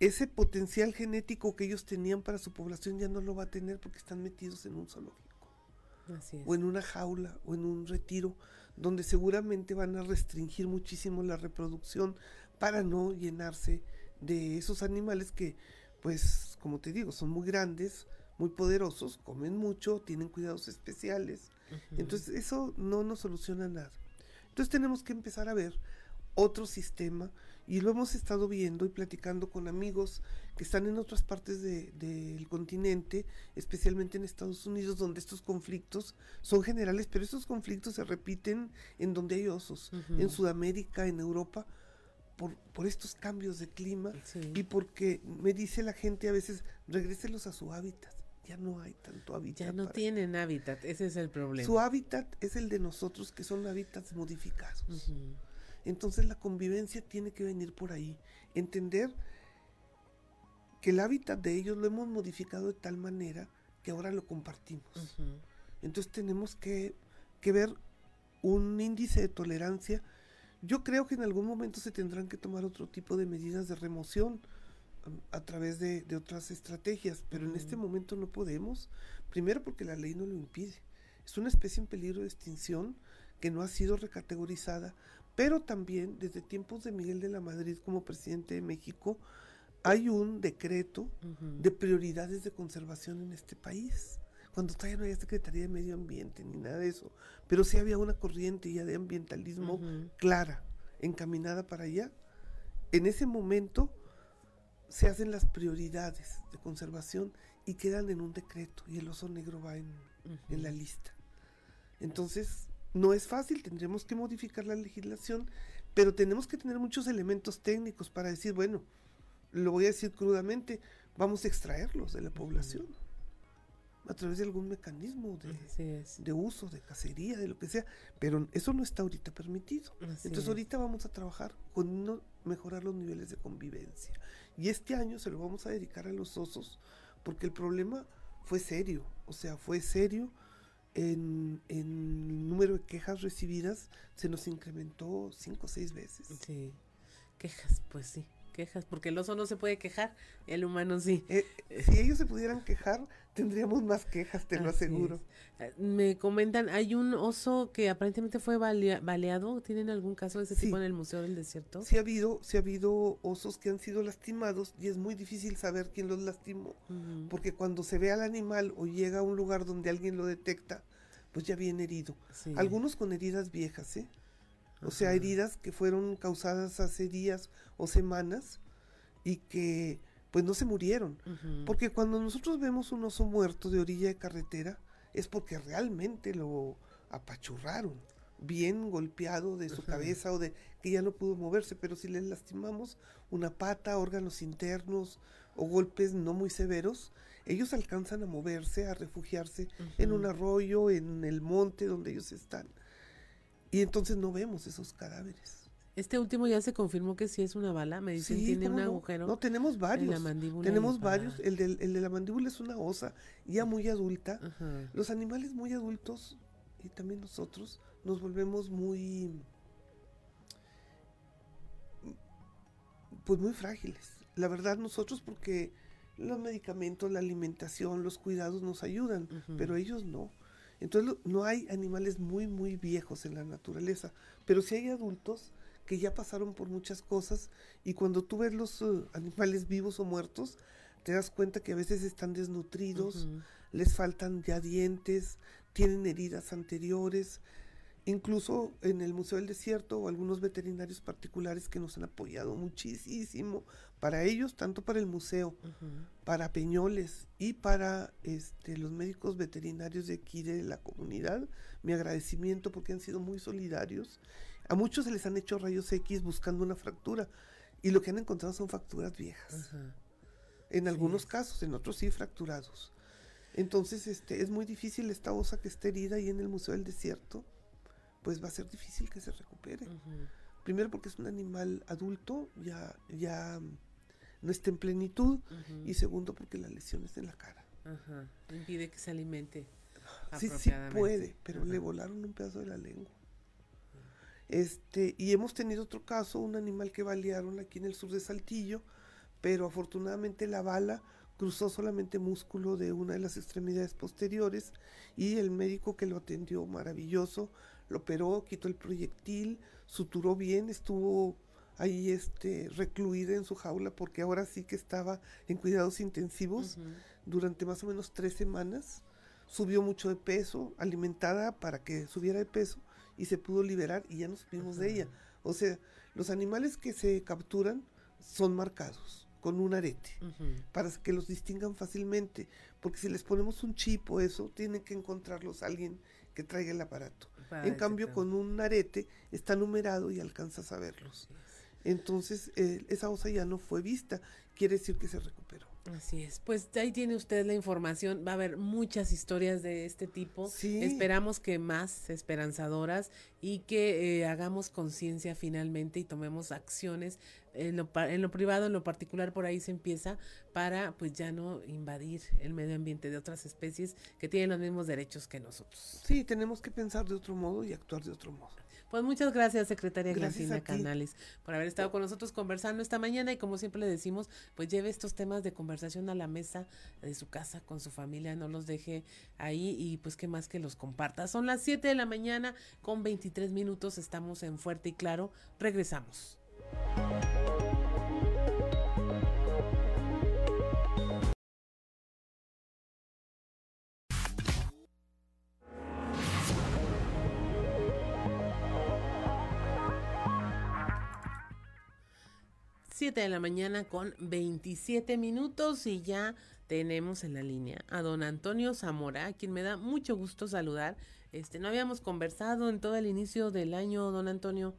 ese potencial genético que ellos tenían para su población ya no lo va a tener porque están metidos en un zoológico Así es. o en una jaula o en un retiro donde seguramente van a restringir muchísimo la reproducción para no llenarse de esos animales que pues como te digo son muy grandes muy poderosos comen mucho tienen cuidados especiales. Entonces eso no nos soluciona nada. Entonces tenemos que empezar a ver otro sistema y lo hemos estado viendo y platicando con amigos que están en otras partes de- del continente, especialmente en Estados Unidos, donde estos conflictos son generales, pero estos conflictos se repiten en donde hay osos, en Sudamérica, en Europa, por, por estos cambios de clima y porque me dice la gente a veces, regréselos a su hábitat, ya no hay tanto hábitat. Ya no tienen hábitat, ese es el problema. su hábitat es el de nosotros, que son hábitats modificados. Entonces la convivencia tiene que venir por ahí. Entender que el hábitat de ellos lo hemos modificado de tal manera que ahora lo compartimos. Entonces tenemos que, que ver un índice de tolerancia. Yo creo que en algún momento se tendrán que tomar otro tipo de medidas de remoción a través de, de otras estrategias, pero en este momento no podemos. Primero porque la ley no lo impide. Es una especie en peligro de extinción que no ha sido recategorizada, pero también desde tiempos de Miguel de la Madrid como presidente de México hay un decreto de prioridades de conservación en este país. Cuando todavía no había Secretaría de Medio Ambiente ni nada de eso, pero sí había una corriente ya de ambientalismo clara, encaminada para allá. En ese momento se hacen las prioridades de conservación y quedan en un decreto y el oso negro va en, en la lista. Entonces, no es fácil, tendremos que modificar la legislación, pero tenemos que tener muchos elementos técnicos para decir, bueno, lo voy a decir crudamente, vamos a extraerlos de la población a través de algún mecanismo de, de uso, de cacería, de lo que sea, pero eso no está ahorita permitido. Así Entonces es. ahorita vamos a trabajar con no mejorar los niveles de convivencia. Y este año se lo vamos a dedicar a los osos, porque el problema fue serio, o sea, fue serio. En, en número de quejas recibidas se nos incrementó cinco o seis veces. Sí, quejas, pues sí, quejas, porque el oso no se puede quejar, el humano sí. Eh, si ellos se pudieran quejar, tendríamos más quejas, te lo aseguro. es. Eh, Me comentan, hay un oso que aparentemente fue balea- baleado. ¿Tienen algún caso de ese tipo en el Museo del Desierto? Sí ha habido, sí ha habido osos que han sido lastimados y es muy difícil saber quién los lastimó, porque cuando se ve al animal o llega a un lugar donde alguien lo detecta, pues ya viene herido. Sí. Algunos con heridas viejas, ¿eh? O sea, heridas que fueron causadas hace días o semanas y que pues no se murieron. Porque cuando nosotros vemos un oso muerto de orilla de carretera, es porque realmente lo apachurraron, bien golpeado de su cabeza o de que ya no pudo moverse, pero si le lastimamos una pata, órganos internos o golpes no muy severos, ellos alcanzan a moverse, a refugiarse en un arroyo, en el monte donde ellos están. Y entonces no vemos esos cadáveres. Este último ya se confirmó que sí es una bala, me dicen, tiene un agujero. No, tenemos varios. la mandíbula tenemos varios. El, del, el de la mandíbula es una osa ya muy adulta. Los animales muy adultos y también nosotros nos volvemos muy pues muy frágiles. La verdad nosotros porque los medicamentos, la alimentación, los cuidados nos ayudan, pero ellos no. Entonces no hay animales muy muy viejos en la naturaleza, pero sí hay adultos que ya pasaron por muchas cosas y cuando tú ves los uh, animales vivos o muertos, te das cuenta que a veces están desnutridos, les faltan ya dientes, tienen heridas anteriores. Incluso en el Museo del Desierto o algunos veterinarios particulares que nos han apoyado muchísimo para ellos, tanto para el museo, para Peñoles y para este, los médicos veterinarios de aquí de la comunidad, mi agradecimiento porque han sido muy solidarios a muchos se les han hecho rayos X buscando una fractura y lo que han encontrado son fracturas viejas. En algunos casos, en otros sí fracturados. Entonces, este, es muy difícil esta osa que esté herida ahí en el Museo del Desierto, pues va a ser difícil que se recupere. Primero porque es un animal adulto, ya, ya no está en plenitud, y segundo porque la lesión es en la cara. Impide que se alimente. Sí, sí puede, pero le volaron un pedazo de la lengua. Este, y hemos tenido otro caso, un animal que balearon aquí en el sur de Saltillo, pero afortunadamente la bala cruzó solamente músculo de una de las extremidades posteriores y el médico que lo atendió maravilloso, lo operó, quitó el proyectil, suturó bien, estuvo ahí este recluida en su jaula porque ahora sí que estaba en cuidados intensivos durante más o menos tres semanas. Subió mucho de peso, alimentada para que subiera de peso y se pudo liberar y ya nos supimos de ella. O sea, los animales que se capturan son marcados con un arete para que los distingan fácilmente, porque si les ponemos un chip o eso, tienen que encontrarlos alguien que traiga el aparato. en cambio, con un arete está numerado y alcanzas a verlos. Entonces, eh, esa osa ya no fue vista, quiere decir que se recuperó. Así es, pues ahí tiene usted la información, va a haber muchas historias de este tipo, esperamos que más esperanzadoras y que eh, hagamos conciencia finalmente y tomemos acciones en lo, en lo privado, en lo particular por ahí se empieza para pues ya no invadir el medio ambiente de otras especies que tienen los mismos derechos que nosotros. Sí, tenemos que pensar de otro modo y actuar de otro modo. Pues muchas gracias, secretaria Gracias Canales, por haber estado con nosotros conversando esta mañana y como siempre le decimos, pues lleve estos temas de conversación a la mesa de su casa con su familia, no los deje ahí y pues qué más que los comparta. Son las 7 de la mañana con 23 minutos, estamos en Fuerte y Claro, regresamos. 7 de la mañana con 27 minutos y ya tenemos en la línea a don Antonio Zamora, a quien me da mucho gusto saludar. Este, no habíamos conversado en todo el inicio del año, don Antonio.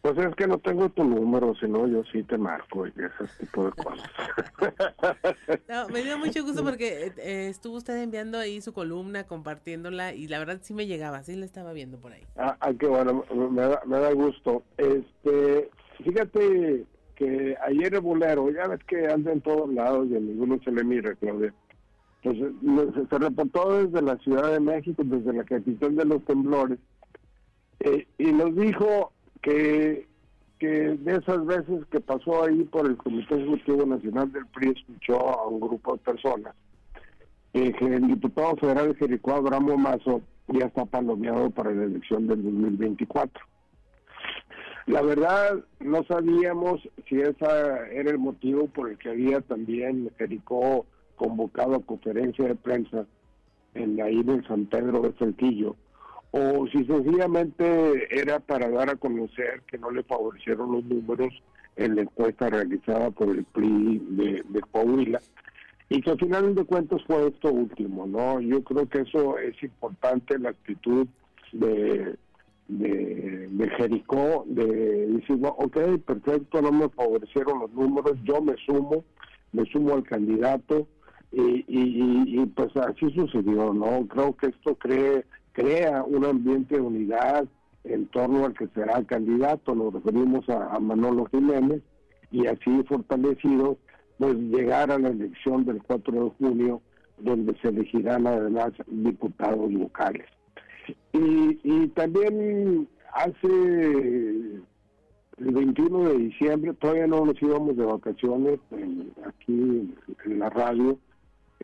Pues es que no tengo tu número, sino yo sí te marco y ese tipo de cosas. me dio mucho gusto porque eh, estuvo usted enviando ahí su columna, compartiéndola y la verdad sí me llegaba, sí la estaba viendo por ahí. Ah, ah qué bueno, me da, me da gusto. Este, fíjate, que ayer el bolero, ya ves que anda en todos lados y a ninguno se le mira, Claudia. Entonces, se reportó desde la Ciudad de México, desde la capital de los temblores, eh, y nos dijo que, que de esas veces que pasó ahí por el Comité Ejecutivo Nacional del PRI, escuchó a un grupo de personas, eh, que el diputado federal de Jericó, Abramo Mazo, ya está palomeado para la elección del 2024. La verdad, no sabíamos si ese era el motivo por el que había también Jericó convocado a conferencia de prensa en isla de San Pedro de Saltillo, o si sencillamente era para dar a conocer que no le favorecieron los números en la encuesta realizada por el PRI de, de Coahuila y que al final de cuentas fue esto último, ¿no? Yo creo que eso es importante, la actitud de, de, de Jericó, de decir, ok, perfecto, no me favorecieron los números, yo me sumo, me sumo al candidato, y, y, pues así sucedió, ¿no? Creo que esto cree, crea un ambiente de unidad en torno al que será candidato, nos referimos a, Manolo Jiménez, y así fortalecido, pues llegar a la elección del 4 de junio, donde se elegirán además diputados locales. Y, y también hace el 21 de diciembre, todavía no nos íbamos de vacaciones aquí en la radio,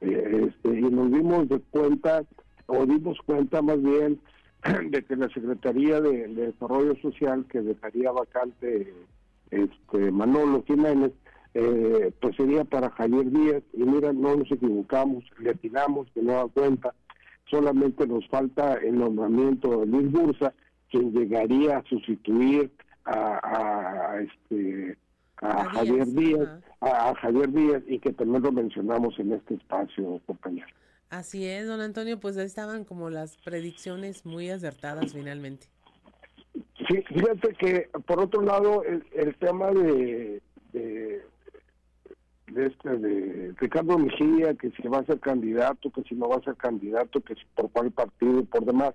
eh, este, y nos dimos de cuenta, o dimos cuenta más bien, de que la Secretaría de, Desarrollo Social, que dejaría vacante este, Manolo Jiménez, eh, pues sería para Javier Díaz, y mira, no nos equivocamos, le atinamos no da cuenta, solamente nos falta el nombramiento de Luis Bursa, quien llegaría a sustituir a, este a, Javier Díaz, a, Javier Díaz y que también lo mencionamos en este espacio, compañero. Así es, don Antonio, pues estaban como las predicciones muy acertadas finalmente. Sí, fíjate que por otro lado el, tema de, de, este de Ricardo Mejía, que si va a ser candidato, que si no va a ser candidato, que si por cuál partido y por demás.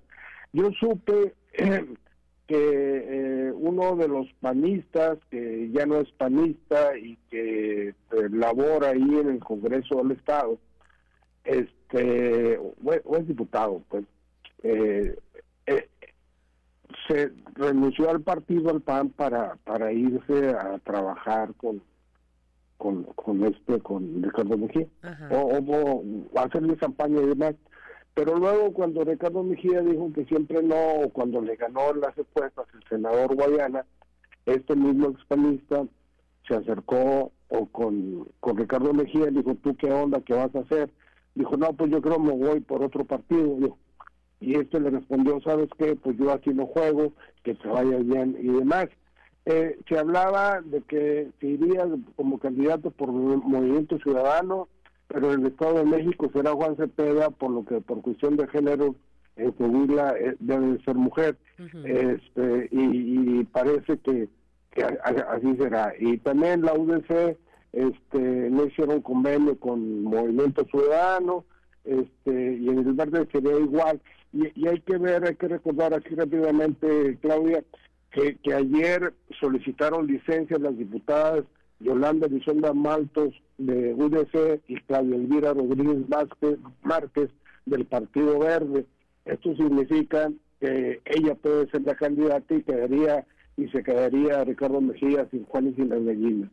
Yo supe que eh, uno de los panistas, que ya no es panista y que eh, labora ahí en el Congreso del Estado, este, o, es diputado, pues, eh, se renunció al partido, al PAN, para, para irse a trabajar con con, con este, con Ricardo Mejía, o, o, o hacerle campaña y demás. Pero luego cuando Ricardo Mejía dijo que siempre no, cuando le ganó las encuestas el senador Guayana, este mismo expanista se acercó o con, con Ricardo Mejía y dijo, ¿tú qué onda? ¿Qué vas a hacer? Dijo, no, pues yo creo me voy por otro partido. y este le respondió, ¿sabes qué? Pues yo aquí no juego, que te vaya bien y demás. Eh, se hablaba de que se iría como candidato por Movimiento Ciudadano, pero el Estado de México será Juan Cepeda, por lo que por cuestión de género en Coahuila eh, debe ser mujer, este y, parece que, así será. Y también la UDC este, no hicieron convenio con Movimiento Ciudadano, este y en el verde sería igual. Y, y hay que ver, hay que recordar aquí rápidamente, Claudia, que, ayer solicitaron licencias las diputadas Yolanda Bisonda Maltos de UDC y Claudia Elvira Rodríguez Vázquez, Márquez del Partido Verde. Esto significa que ella puede ser la candidata y quedaría y se quedaría Ricardo Mejía sin Juan y sin las gallinas.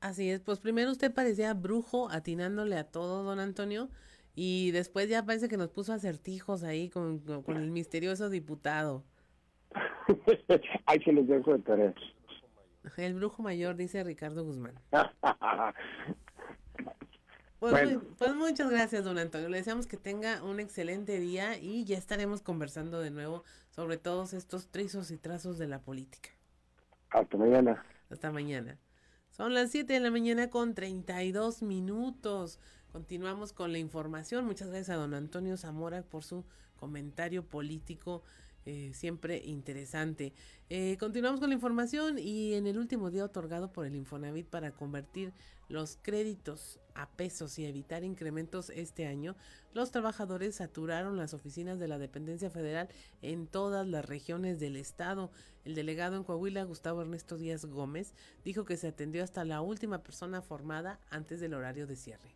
Así es, pues primero usted parecía brujo atinándole a todo, don Antonio, y después ya parece que nos puso acertijos ahí con, con el misterioso diputado. Ahí se los dejo de tarea. El brujo mayor, dice Ricardo Guzmán. Pues, pues, muchas gracias, don Antonio. Le deseamos que tenga un excelente día y ya estaremos conversando de nuevo sobre todos estos trizos y trazos de la política. Hasta mañana. Hasta mañana. Son las 7 de la mañana con 32 minutos. Continuamos con la información. Muchas gracias a don Antonio Zamora por su comentario político eh, siempre interesante. Eh, continuamos con la información y en el último día otorgado por el Infonavit para convertir los créditos a pesos y evitar incrementos este año, los trabajadores saturaron las oficinas de la dependencia federal en todas las regiones del estado. El delegado en Coahuila, Gustavo Ernesto Díaz Gómez, dijo que se atendió hasta la última persona formada antes del horario de cierre.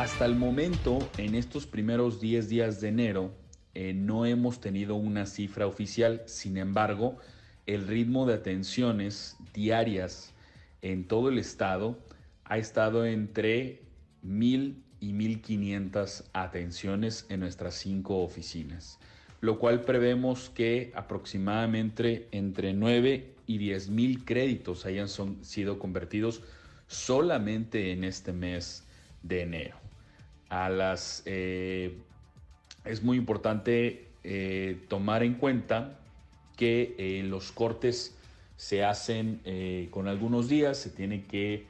Hasta el momento, en estos primeros 10 días de enero, eh, no hemos tenido una cifra oficial, sin embargo, el ritmo de atenciones diarias en todo el estado ha estado entre 1.000 y 1.500 atenciones en nuestras cinco oficinas, lo cual prevemos que aproximadamente entre 9 y 10.000 créditos hayan sido convertidos solamente en este mes de enero. Eh, es muy importante eh, tomar en cuenta que eh, los cortes se hacen con algunos días, se tiene que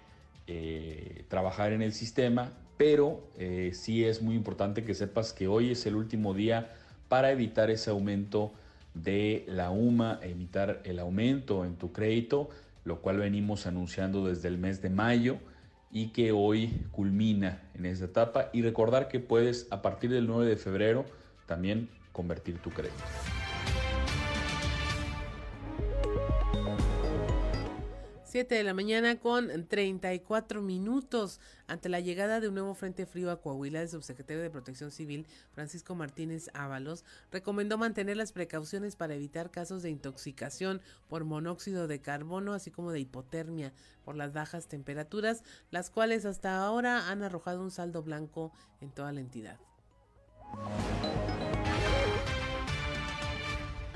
trabajar en el sistema, pero sí es muy importante que sepas que hoy es el último día para evitar ese aumento de la UMA, evitar el aumento en tu crédito, lo cual venimos anunciando desde el mes de mayo y que hoy culmina en esta etapa y recordar que puedes a partir del 9 de febrero también convertir tu crédito. 7 de la mañana con 34 minutos. Ante la llegada de un nuevo frente frío a Coahuila, el subsecretario de Protección Civil, Francisco Martínez Ábalos, recomendó mantener las precauciones para evitar casos de intoxicación por monóxido de carbono, así como de hipotermia por las bajas temperaturas, las cuales hasta ahora han arrojado un saldo blanco en toda la entidad.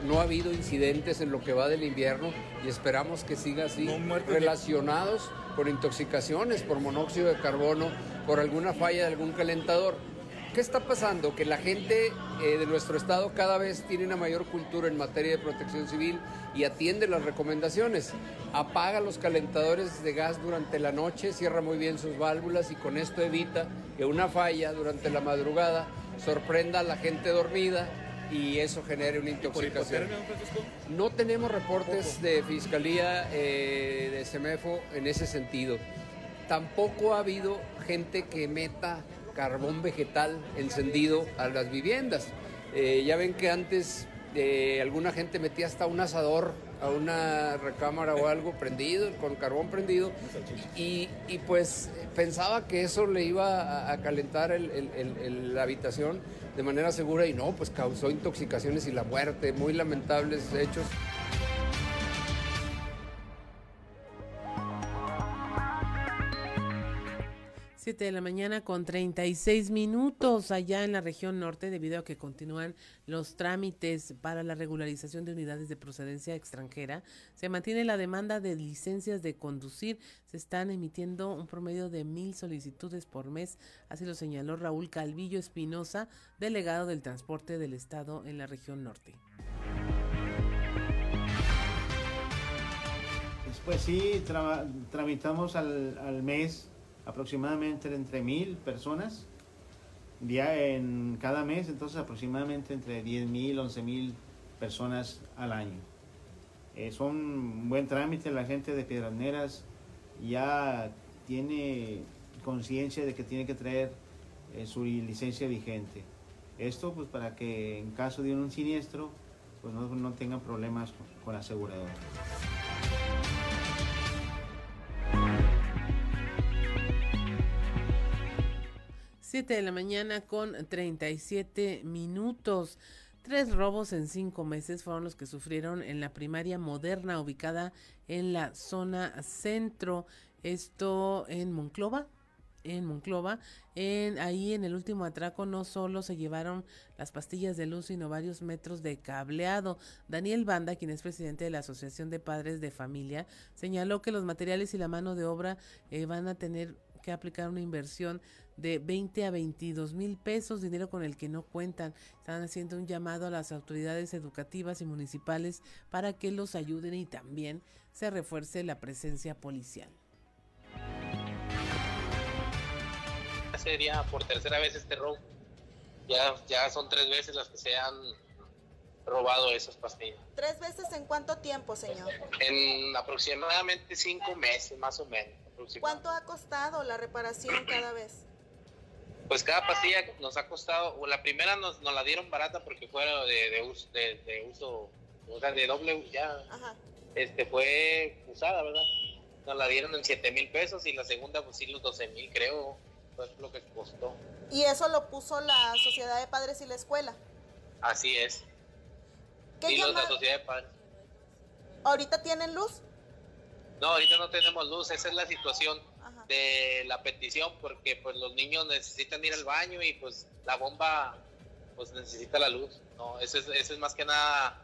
No ha habido incidentes en lo que va del invierno y esperamos que siga así, relacionados con intoxicaciones por monóxido de carbono, por alguna falla de algún calentador. ¿Qué está pasando? Que la gente eh, de nuestro estado cada vez tiene una mayor cultura en materia de protección civil y atiende las recomendaciones. Apaga los calentadores de gas durante la noche, cierra muy bien sus válvulas y con esto evita que una falla durante la madrugada sorprenda a la gente dormida y eso genere una intoxicación. No tenemos reportes de fiscalía eh, de CEMEFO en ese sentido. Tampoco ha habido gente que meta carbón vegetal encendido a las viviendas. Eh, ya ven que antes eh, alguna gente metía hasta un asador a una recámara o algo prendido, con carbón prendido, y, pues pensaba que eso le iba a, calentar la habitación de manera segura y no, pues causó intoxicaciones y la muerte, muy lamentables hechos. 7 de la mañana con 36 minutos allá en la región norte debido a que continúan los trámites para la regularización de unidades de procedencia extranjera. Se mantiene la demanda de licencias de conducir. Se están emitiendo un promedio de mil solicitudes por mes. Así lo señaló Raúl Calvillo Espinosa, delegado del transporte del Estado en la región norte. Pues sí, tramitamos al, al mes aproximadamente entre mil personas día en cada mes, entonces aproximadamente entre 10 mil, 11 mil personas al año. Es un buen trámite, la gente de Piedras Negras ya tiene conciencia de que tiene que traer eh, su licencia vigente. Esto pues para que en caso de un siniestro pues no, no tengan problemas con, con la aseguradora. 7 de la mañana con 37 minutos. Tres robos en cinco meses fueron los que sufrieron en la primaria moderna ubicada en la zona centro. Esto en Monclova, en Monclova. En, ahí en el último atraco no solo se llevaron las pastillas de luz, sino varios metros de cableado. Daniel Banda, quien es presidente de la Asociación de Padres de Familia, señaló que los materiales y la mano de obra eh, van a tener que aplicar una inversión de 20 a 22 mil pesos, dinero con el que no cuentan. Están haciendo un llamado a las autoridades educativas y municipales para que los ayuden y también se refuerce la presencia policial. Sería por tercera vez este robo. Ya, ya son tres veces las que se han robado esas pastillas. ¿Tres veces en cuánto tiempo, señor? En aproximadamente cinco meses, más o menos. ¿Cuánto ha costado la reparación cada vez? Pues cada pastilla nos ha costado, o la primera nos, nos la dieron barata porque fue de, de, uso, de, uso, o sea, de doble ya, este fue usada, ¿verdad? Nos la dieron en 7 mil pesos y la segunda pues sí los 12 mil creo, fue lo que costó. ¿Y eso lo puso la Sociedad de Padres y la escuela? Así es. ¿Qué y la Sociedad de Padres. ¿Ahorita tienen luz? No, ahorita no tenemos luz, esa es la situación de la petición porque pues los niños necesitan ir al baño y pues la bomba pues necesita la luz, ¿no? Eso es, eso es más que nada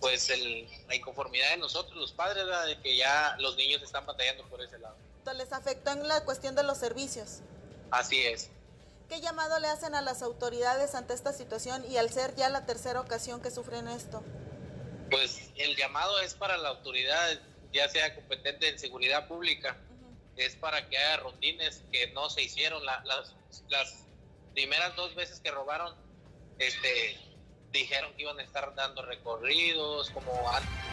pues el, la inconformidad de nosotros los padres, de que ya los niños están batallando por ese lado. ¿Les afectó en la cuestión de los servicios? Así es. ¿Qué llamado le hacen a las autoridades ante esta situación y al ser ya la tercera ocasión que sufren esto? Pues el llamado es para la autoridad, ya sea competente en seguridad pública, es para que haya rondines que no se hicieron. las, las primeras dos veces que robaron, este, dijeron que iban a estar dando recorridos como antes.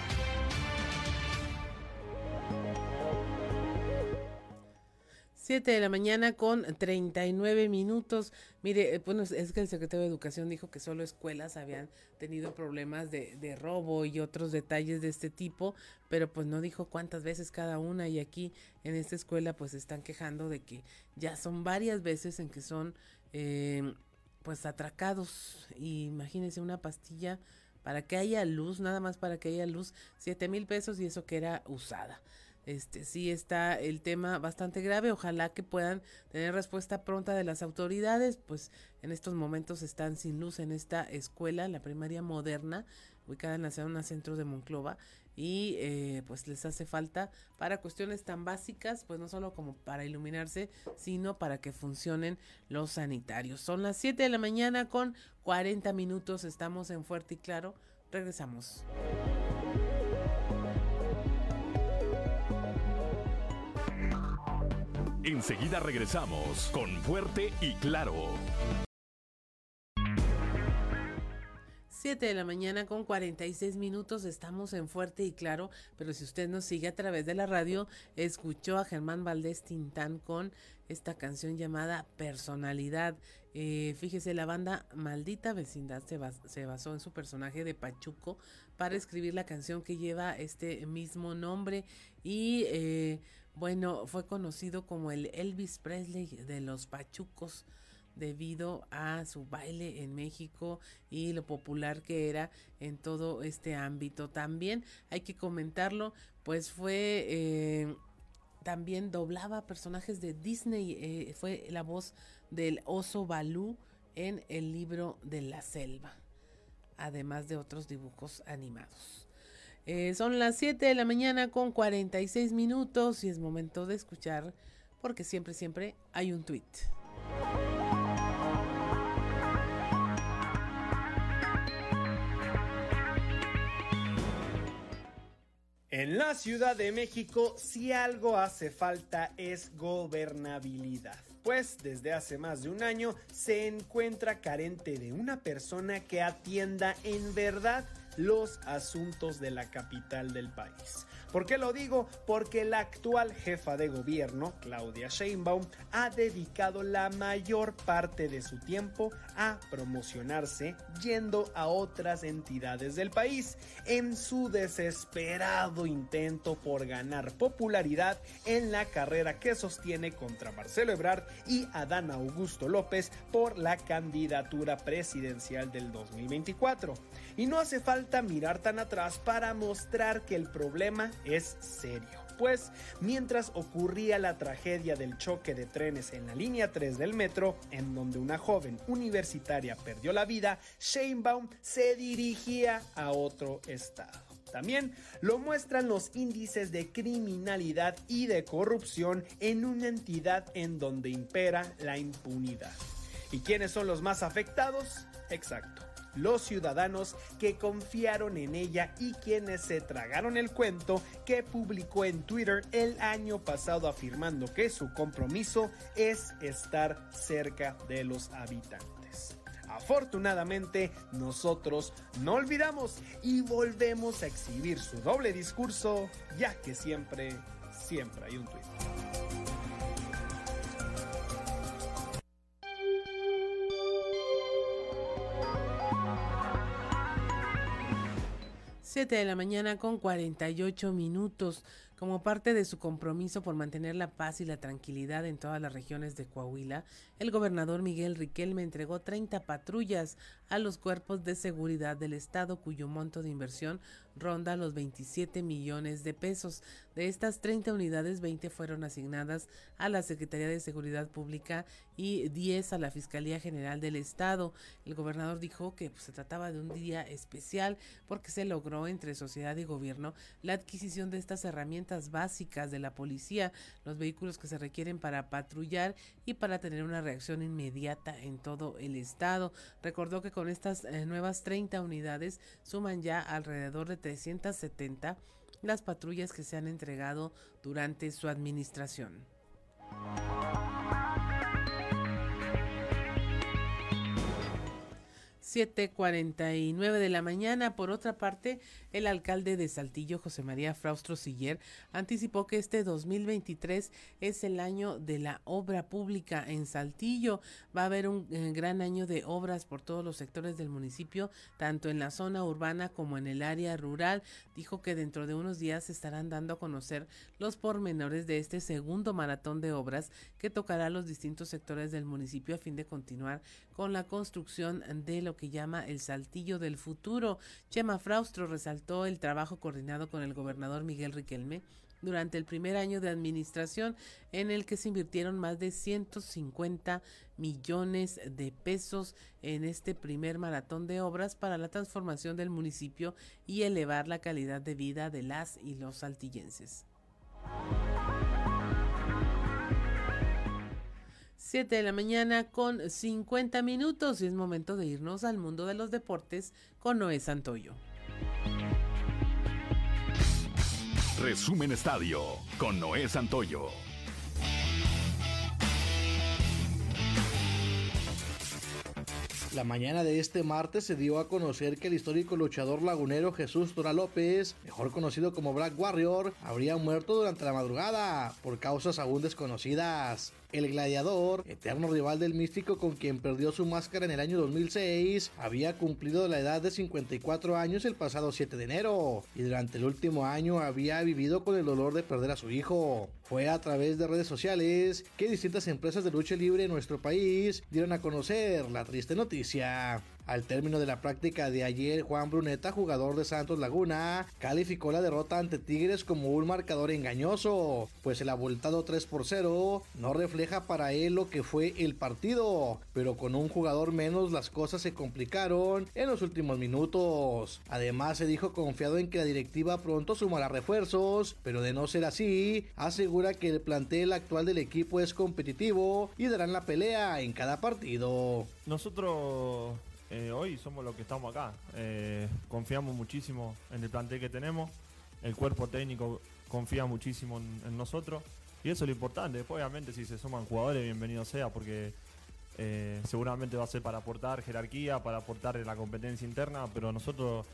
7 de la mañana con 39 minutos. Mire, eh, bueno, es que el secretario de Educación dijo que solo escuelas habían tenido problemas de, de, robo y otros detalles de este tipo, pero pues no dijo cuántas veces cada una y aquí en esta escuela pues están quejando de que ya son varias veces en que son eh, pues atracados. Y imagínense una pastilla para que haya luz, nada más para que haya luz, 7 mil pesos y eso que era usada este sí está el tema bastante grave. Ojalá que puedan tener respuesta pronta de las autoridades, pues en estos momentos están sin luz en esta escuela, la primaria moderna, ubicada en la zona centro de Monclova, y eh, pues les hace falta para cuestiones tan básicas, pues no solo como para iluminarse, sino para que funcionen los sanitarios. Son las 7 de la mañana con 40 minutos, estamos en Fuerte y Claro, regresamos. Enseguida regresamos con Fuerte y Claro. 7 de la mañana con 46 minutos, estamos en Fuerte y Claro, pero si usted nos sigue a través de la radio, escuchó a Germán Valdés Tintán con esta canción llamada Personalidad. Eh, fíjese, la banda Maldita Vecindad se, basó en su personaje de Pachuco para escribir la canción que lleva este mismo nombre y eh, bueno, fue conocido como el Elvis Presley de los Pachucos debido a su baile en México y lo popular que era en todo este ámbito. También hay que comentarlo, pues fue eh, también doblaba personajes de Disney, eh, fue la voz del oso Balú en el libro de la selva, además de otros dibujos animados. Eh, son las 7 de la mañana con 46 minutos y es momento de escuchar porque siempre, siempre hay un tweet. En la Ciudad de México, si algo hace falta es gobernabilidad, pues desde hace más de un año se encuentra carente de una persona que atienda en verdad los asuntos de la capital del país. ¿Por qué lo digo? Porque la actual jefa de gobierno, Claudia Sheinbaum, ha dedicado la mayor parte de su tiempo a promocionarse yendo a otras entidades del país en su desesperado intento por ganar popularidad en la carrera que sostiene contra Marcelo Ebrard y Adán Augusto López por la candidatura presidencial del 2024. Y no hace falta mirar tan atrás para mostrar que el problema es serio. Pues mientras ocurría la tragedia del choque de trenes en la línea 3 del metro, en donde una joven universitaria perdió la vida, Sheinbaum se dirigía a otro estado. También lo muestran los índices de criminalidad y de corrupción en una entidad en donde impera la impunidad. ¿Y quiénes son los más afectados? Exacto los ciudadanos que confiaron en ella y quienes se tragaron el cuento que publicó en Twitter el año pasado afirmando que su compromiso es estar cerca de los habitantes. Afortunadamente, nosotros no olvidamos y volvemos a exhibir su doble discurso, ya que siempre, siempre hay un tweet. 7 de la mañana con 48 minutos. Como parte de su compromiso por mantener la paz y la tranquilidad en todas las regiones de Coahuila, el gobernador Miguel Riquelme entregó 30 patrullas a los cuerpos de seguridad del estado cuyo monto de inversión ronda los 27 millones de pesos. De estas 30 unidades, 20 fueron asignadas a la Secretaría de Seguridad Pública y 10 a la Fiscalía General del Estado. El gobernador dijo que pues, se trataba de un día especial porque se logró entre sociedad y gobierno la adquisición de estas herramientas básicas de la policía, los vehículos que se requieren para patrullar y para tener una reacción inmediata en todo el estado. Recordó que con estas eh, nuevas 30 unidades suman ya alrededor de 370 las patrullas que se han entregado durante su administración. 7:49 de la mañana. Por otra parte, el alcalde de Saltillo, José María Fraustro Siller, anticipó que este 2023 es el año de la obra pública en Saltillo. Va a haber un eh, gran año de obras por todos los sectores del municipio, tanto en la zona urbana como en el área rural. Dijo que dentro de unos días se estarán dando a conocer los pormenores de este segundo maratón de obras que tocará los distintos sectores del municipio a fin de continuar con la construcción de lo que llama el Saltillo del Futuro. Chema Fraustro resaltó el trabajo coordinado con el gobernador Miguel Riquelme durante el primer año de administración en el que se invirtieron más de 150 millones de pesos en este primer maratón de obras para la transformación del municipio y elevar la calidad de vida de las y los saltillenses. 7 de la mañana con 50 minutos y es momento de irnos al mundo de los deportes con Noé Santoyo. Resumen Estadio con Noé Santoyo. La mañana de este martes se dio a conocer que el histórico luchador lagunero Jesús Tora López, mejor conocido como Black Warrior, habría muerto durante la madrugada por causas aún desconocidas. El gladiador, eterno rival del místico con quien perdió su máscara en el año 2006, había cumplido la edad de 54 años el pasado 7 de enero y durante el último año había vivido con el dolor de perder a su hijo. Fue a través de redes sociales que distintas empresas de lucha libre en nuestro país dieron a conocer la triste noticia. Al término de la práctica de ayer, Juan Bruneta, jugador de Santos Laguna, calificó la derrota ante Tigres como un marcador engañoso, pues el abultado 3 por 0 no refleja para él lo que fue el partido, pero con un jugador menos las cosas se complicaron en los últimos minutos. Además se dijo confiado en que la directiva pronto sumará refuerzos, pero de no ser así, asegura que el plantel actual del equipo es competitivo y darán la pelea en cada partido. Nosotros eh, hoy somos los que estamos acá. Eh, confiamos muchísimo en el plantel que tenemos. El cuerpo técnico confía muchísimo en, nosotros. Y eso es lo importante. Después, obviamente, si se suman jugadores, bienvenido sea, porque eh, seguramente va a ser para aportar jerarquía, para aportar la competencia interna. Pero nosotros,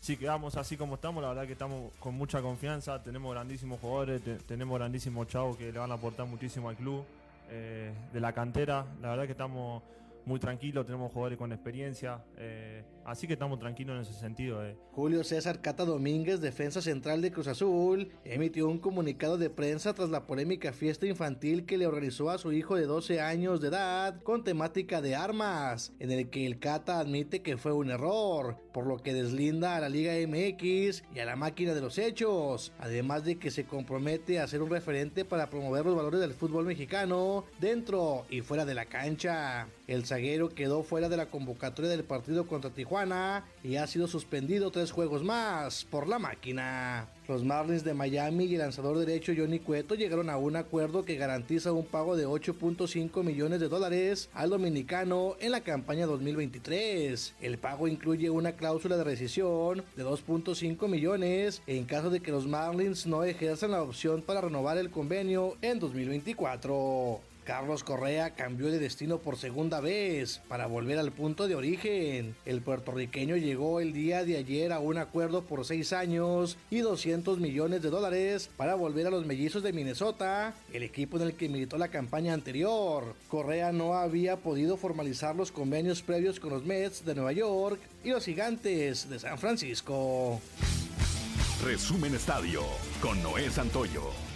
si quedamos así como estamos, la verdad que estamos con mucha confianza. Tenemos grandísimos jugadores, tenemos grandísimos chavos que le van a aportar muchísimo al club. de la cantera, la verdad que estamos muy tranquilo, tenemos jugadores con experiencia, eh, así que estamos tranquilos en ese sentido. Eh. Julio César Cata Domínguez, defensa central de Cruz Azul, emitió un comunicado de prensa tras la polémica fiesta infantil que le organizó a su hijo de 12 años de edad con temática de armas, en el que el Cata admite que fue un error, por lo que deslinda a la Liga MX y a la máquina de los hechos, además de que se compromete a ser un referente para promover los valores del fútbol mexicano dentro y fuera de la cancha. El zaguero quedó fuera de la convocatoria del partido contra Tijuana y ha sido suspendido tres juegos más por la máquina. Los Marlins de Miami y el lanzador derecho Johnny Cueto llegaron a un acuerdo que garantiza un pago de 8.5 millones de dólares al dominicano en la campaña 2023. El pago incluye una cláusula de rescisión de 2.5 millones en caso de que los Marlins no ejerzan la opción para renovar el convenio en 2024. Carlos Correa cambió de destino por segunda vez para volver al punto de origen. El puertorriqueño llegó el día de ayer a un acuerdo por seis años y 200 millones de dólares para volver a los mellizos de Minnesota, el equipo en el que militó la campaña anterior. Correa no había podido formalizar los convenios previos con los Mets de Nueva York y los Gigantes de San Francisco. Resumen Estadio con Noé Santoyo.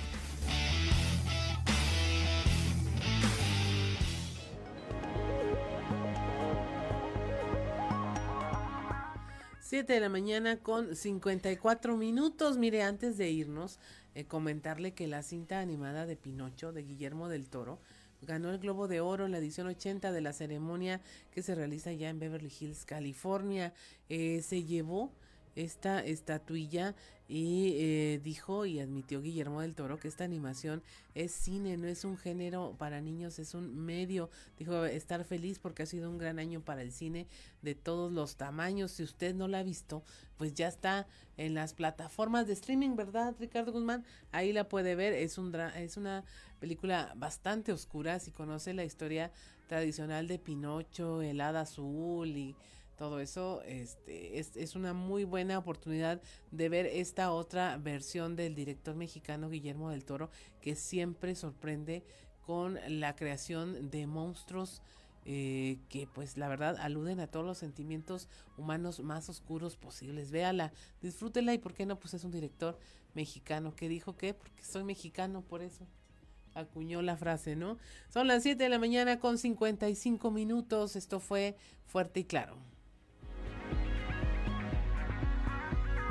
7 de la mañana con 54 minutos. Mire, antes de irnos, eh, comentarle que la cinta animada de Pinocho de Guillermo del Toro ganó el Globo de Oro en la edición 80 de la ceremonia que se realiza ya en Beverly Hills, California. Eh, se llevó esta estatuilla y eh, dijo y admitió Guillermo del Toro que esta animación es cine, no es un género para niños, es un medio. Dijo estar feliz porque ha sido un gran año para el cine de todos los tamaños. Si usted no la ha visto, pues ya está en las plataformas de streaming, ¿verdad, Ricardo Guzmán? Ahí la puede ver. Es un es una película bastante oscura si conoce la historia tradicional de Pinocho, el hada azul y todo eso este, es, es, una muy buena oportunidad de ver esta otra versión del director mexicano Guillermo del Toro que siempre sorprende con la creación de monstruos eh, que pues la verdad aluden a todos los sentimientos humanos más oscuros posibles. Véala, disfrútela y por qué no, pues es un director mexicano que dijo que porque soy mexicano, por eso acuñó la frase, ¿no? Son las 7 de la mañana con 55 minutos, esto fue fuerte y claro.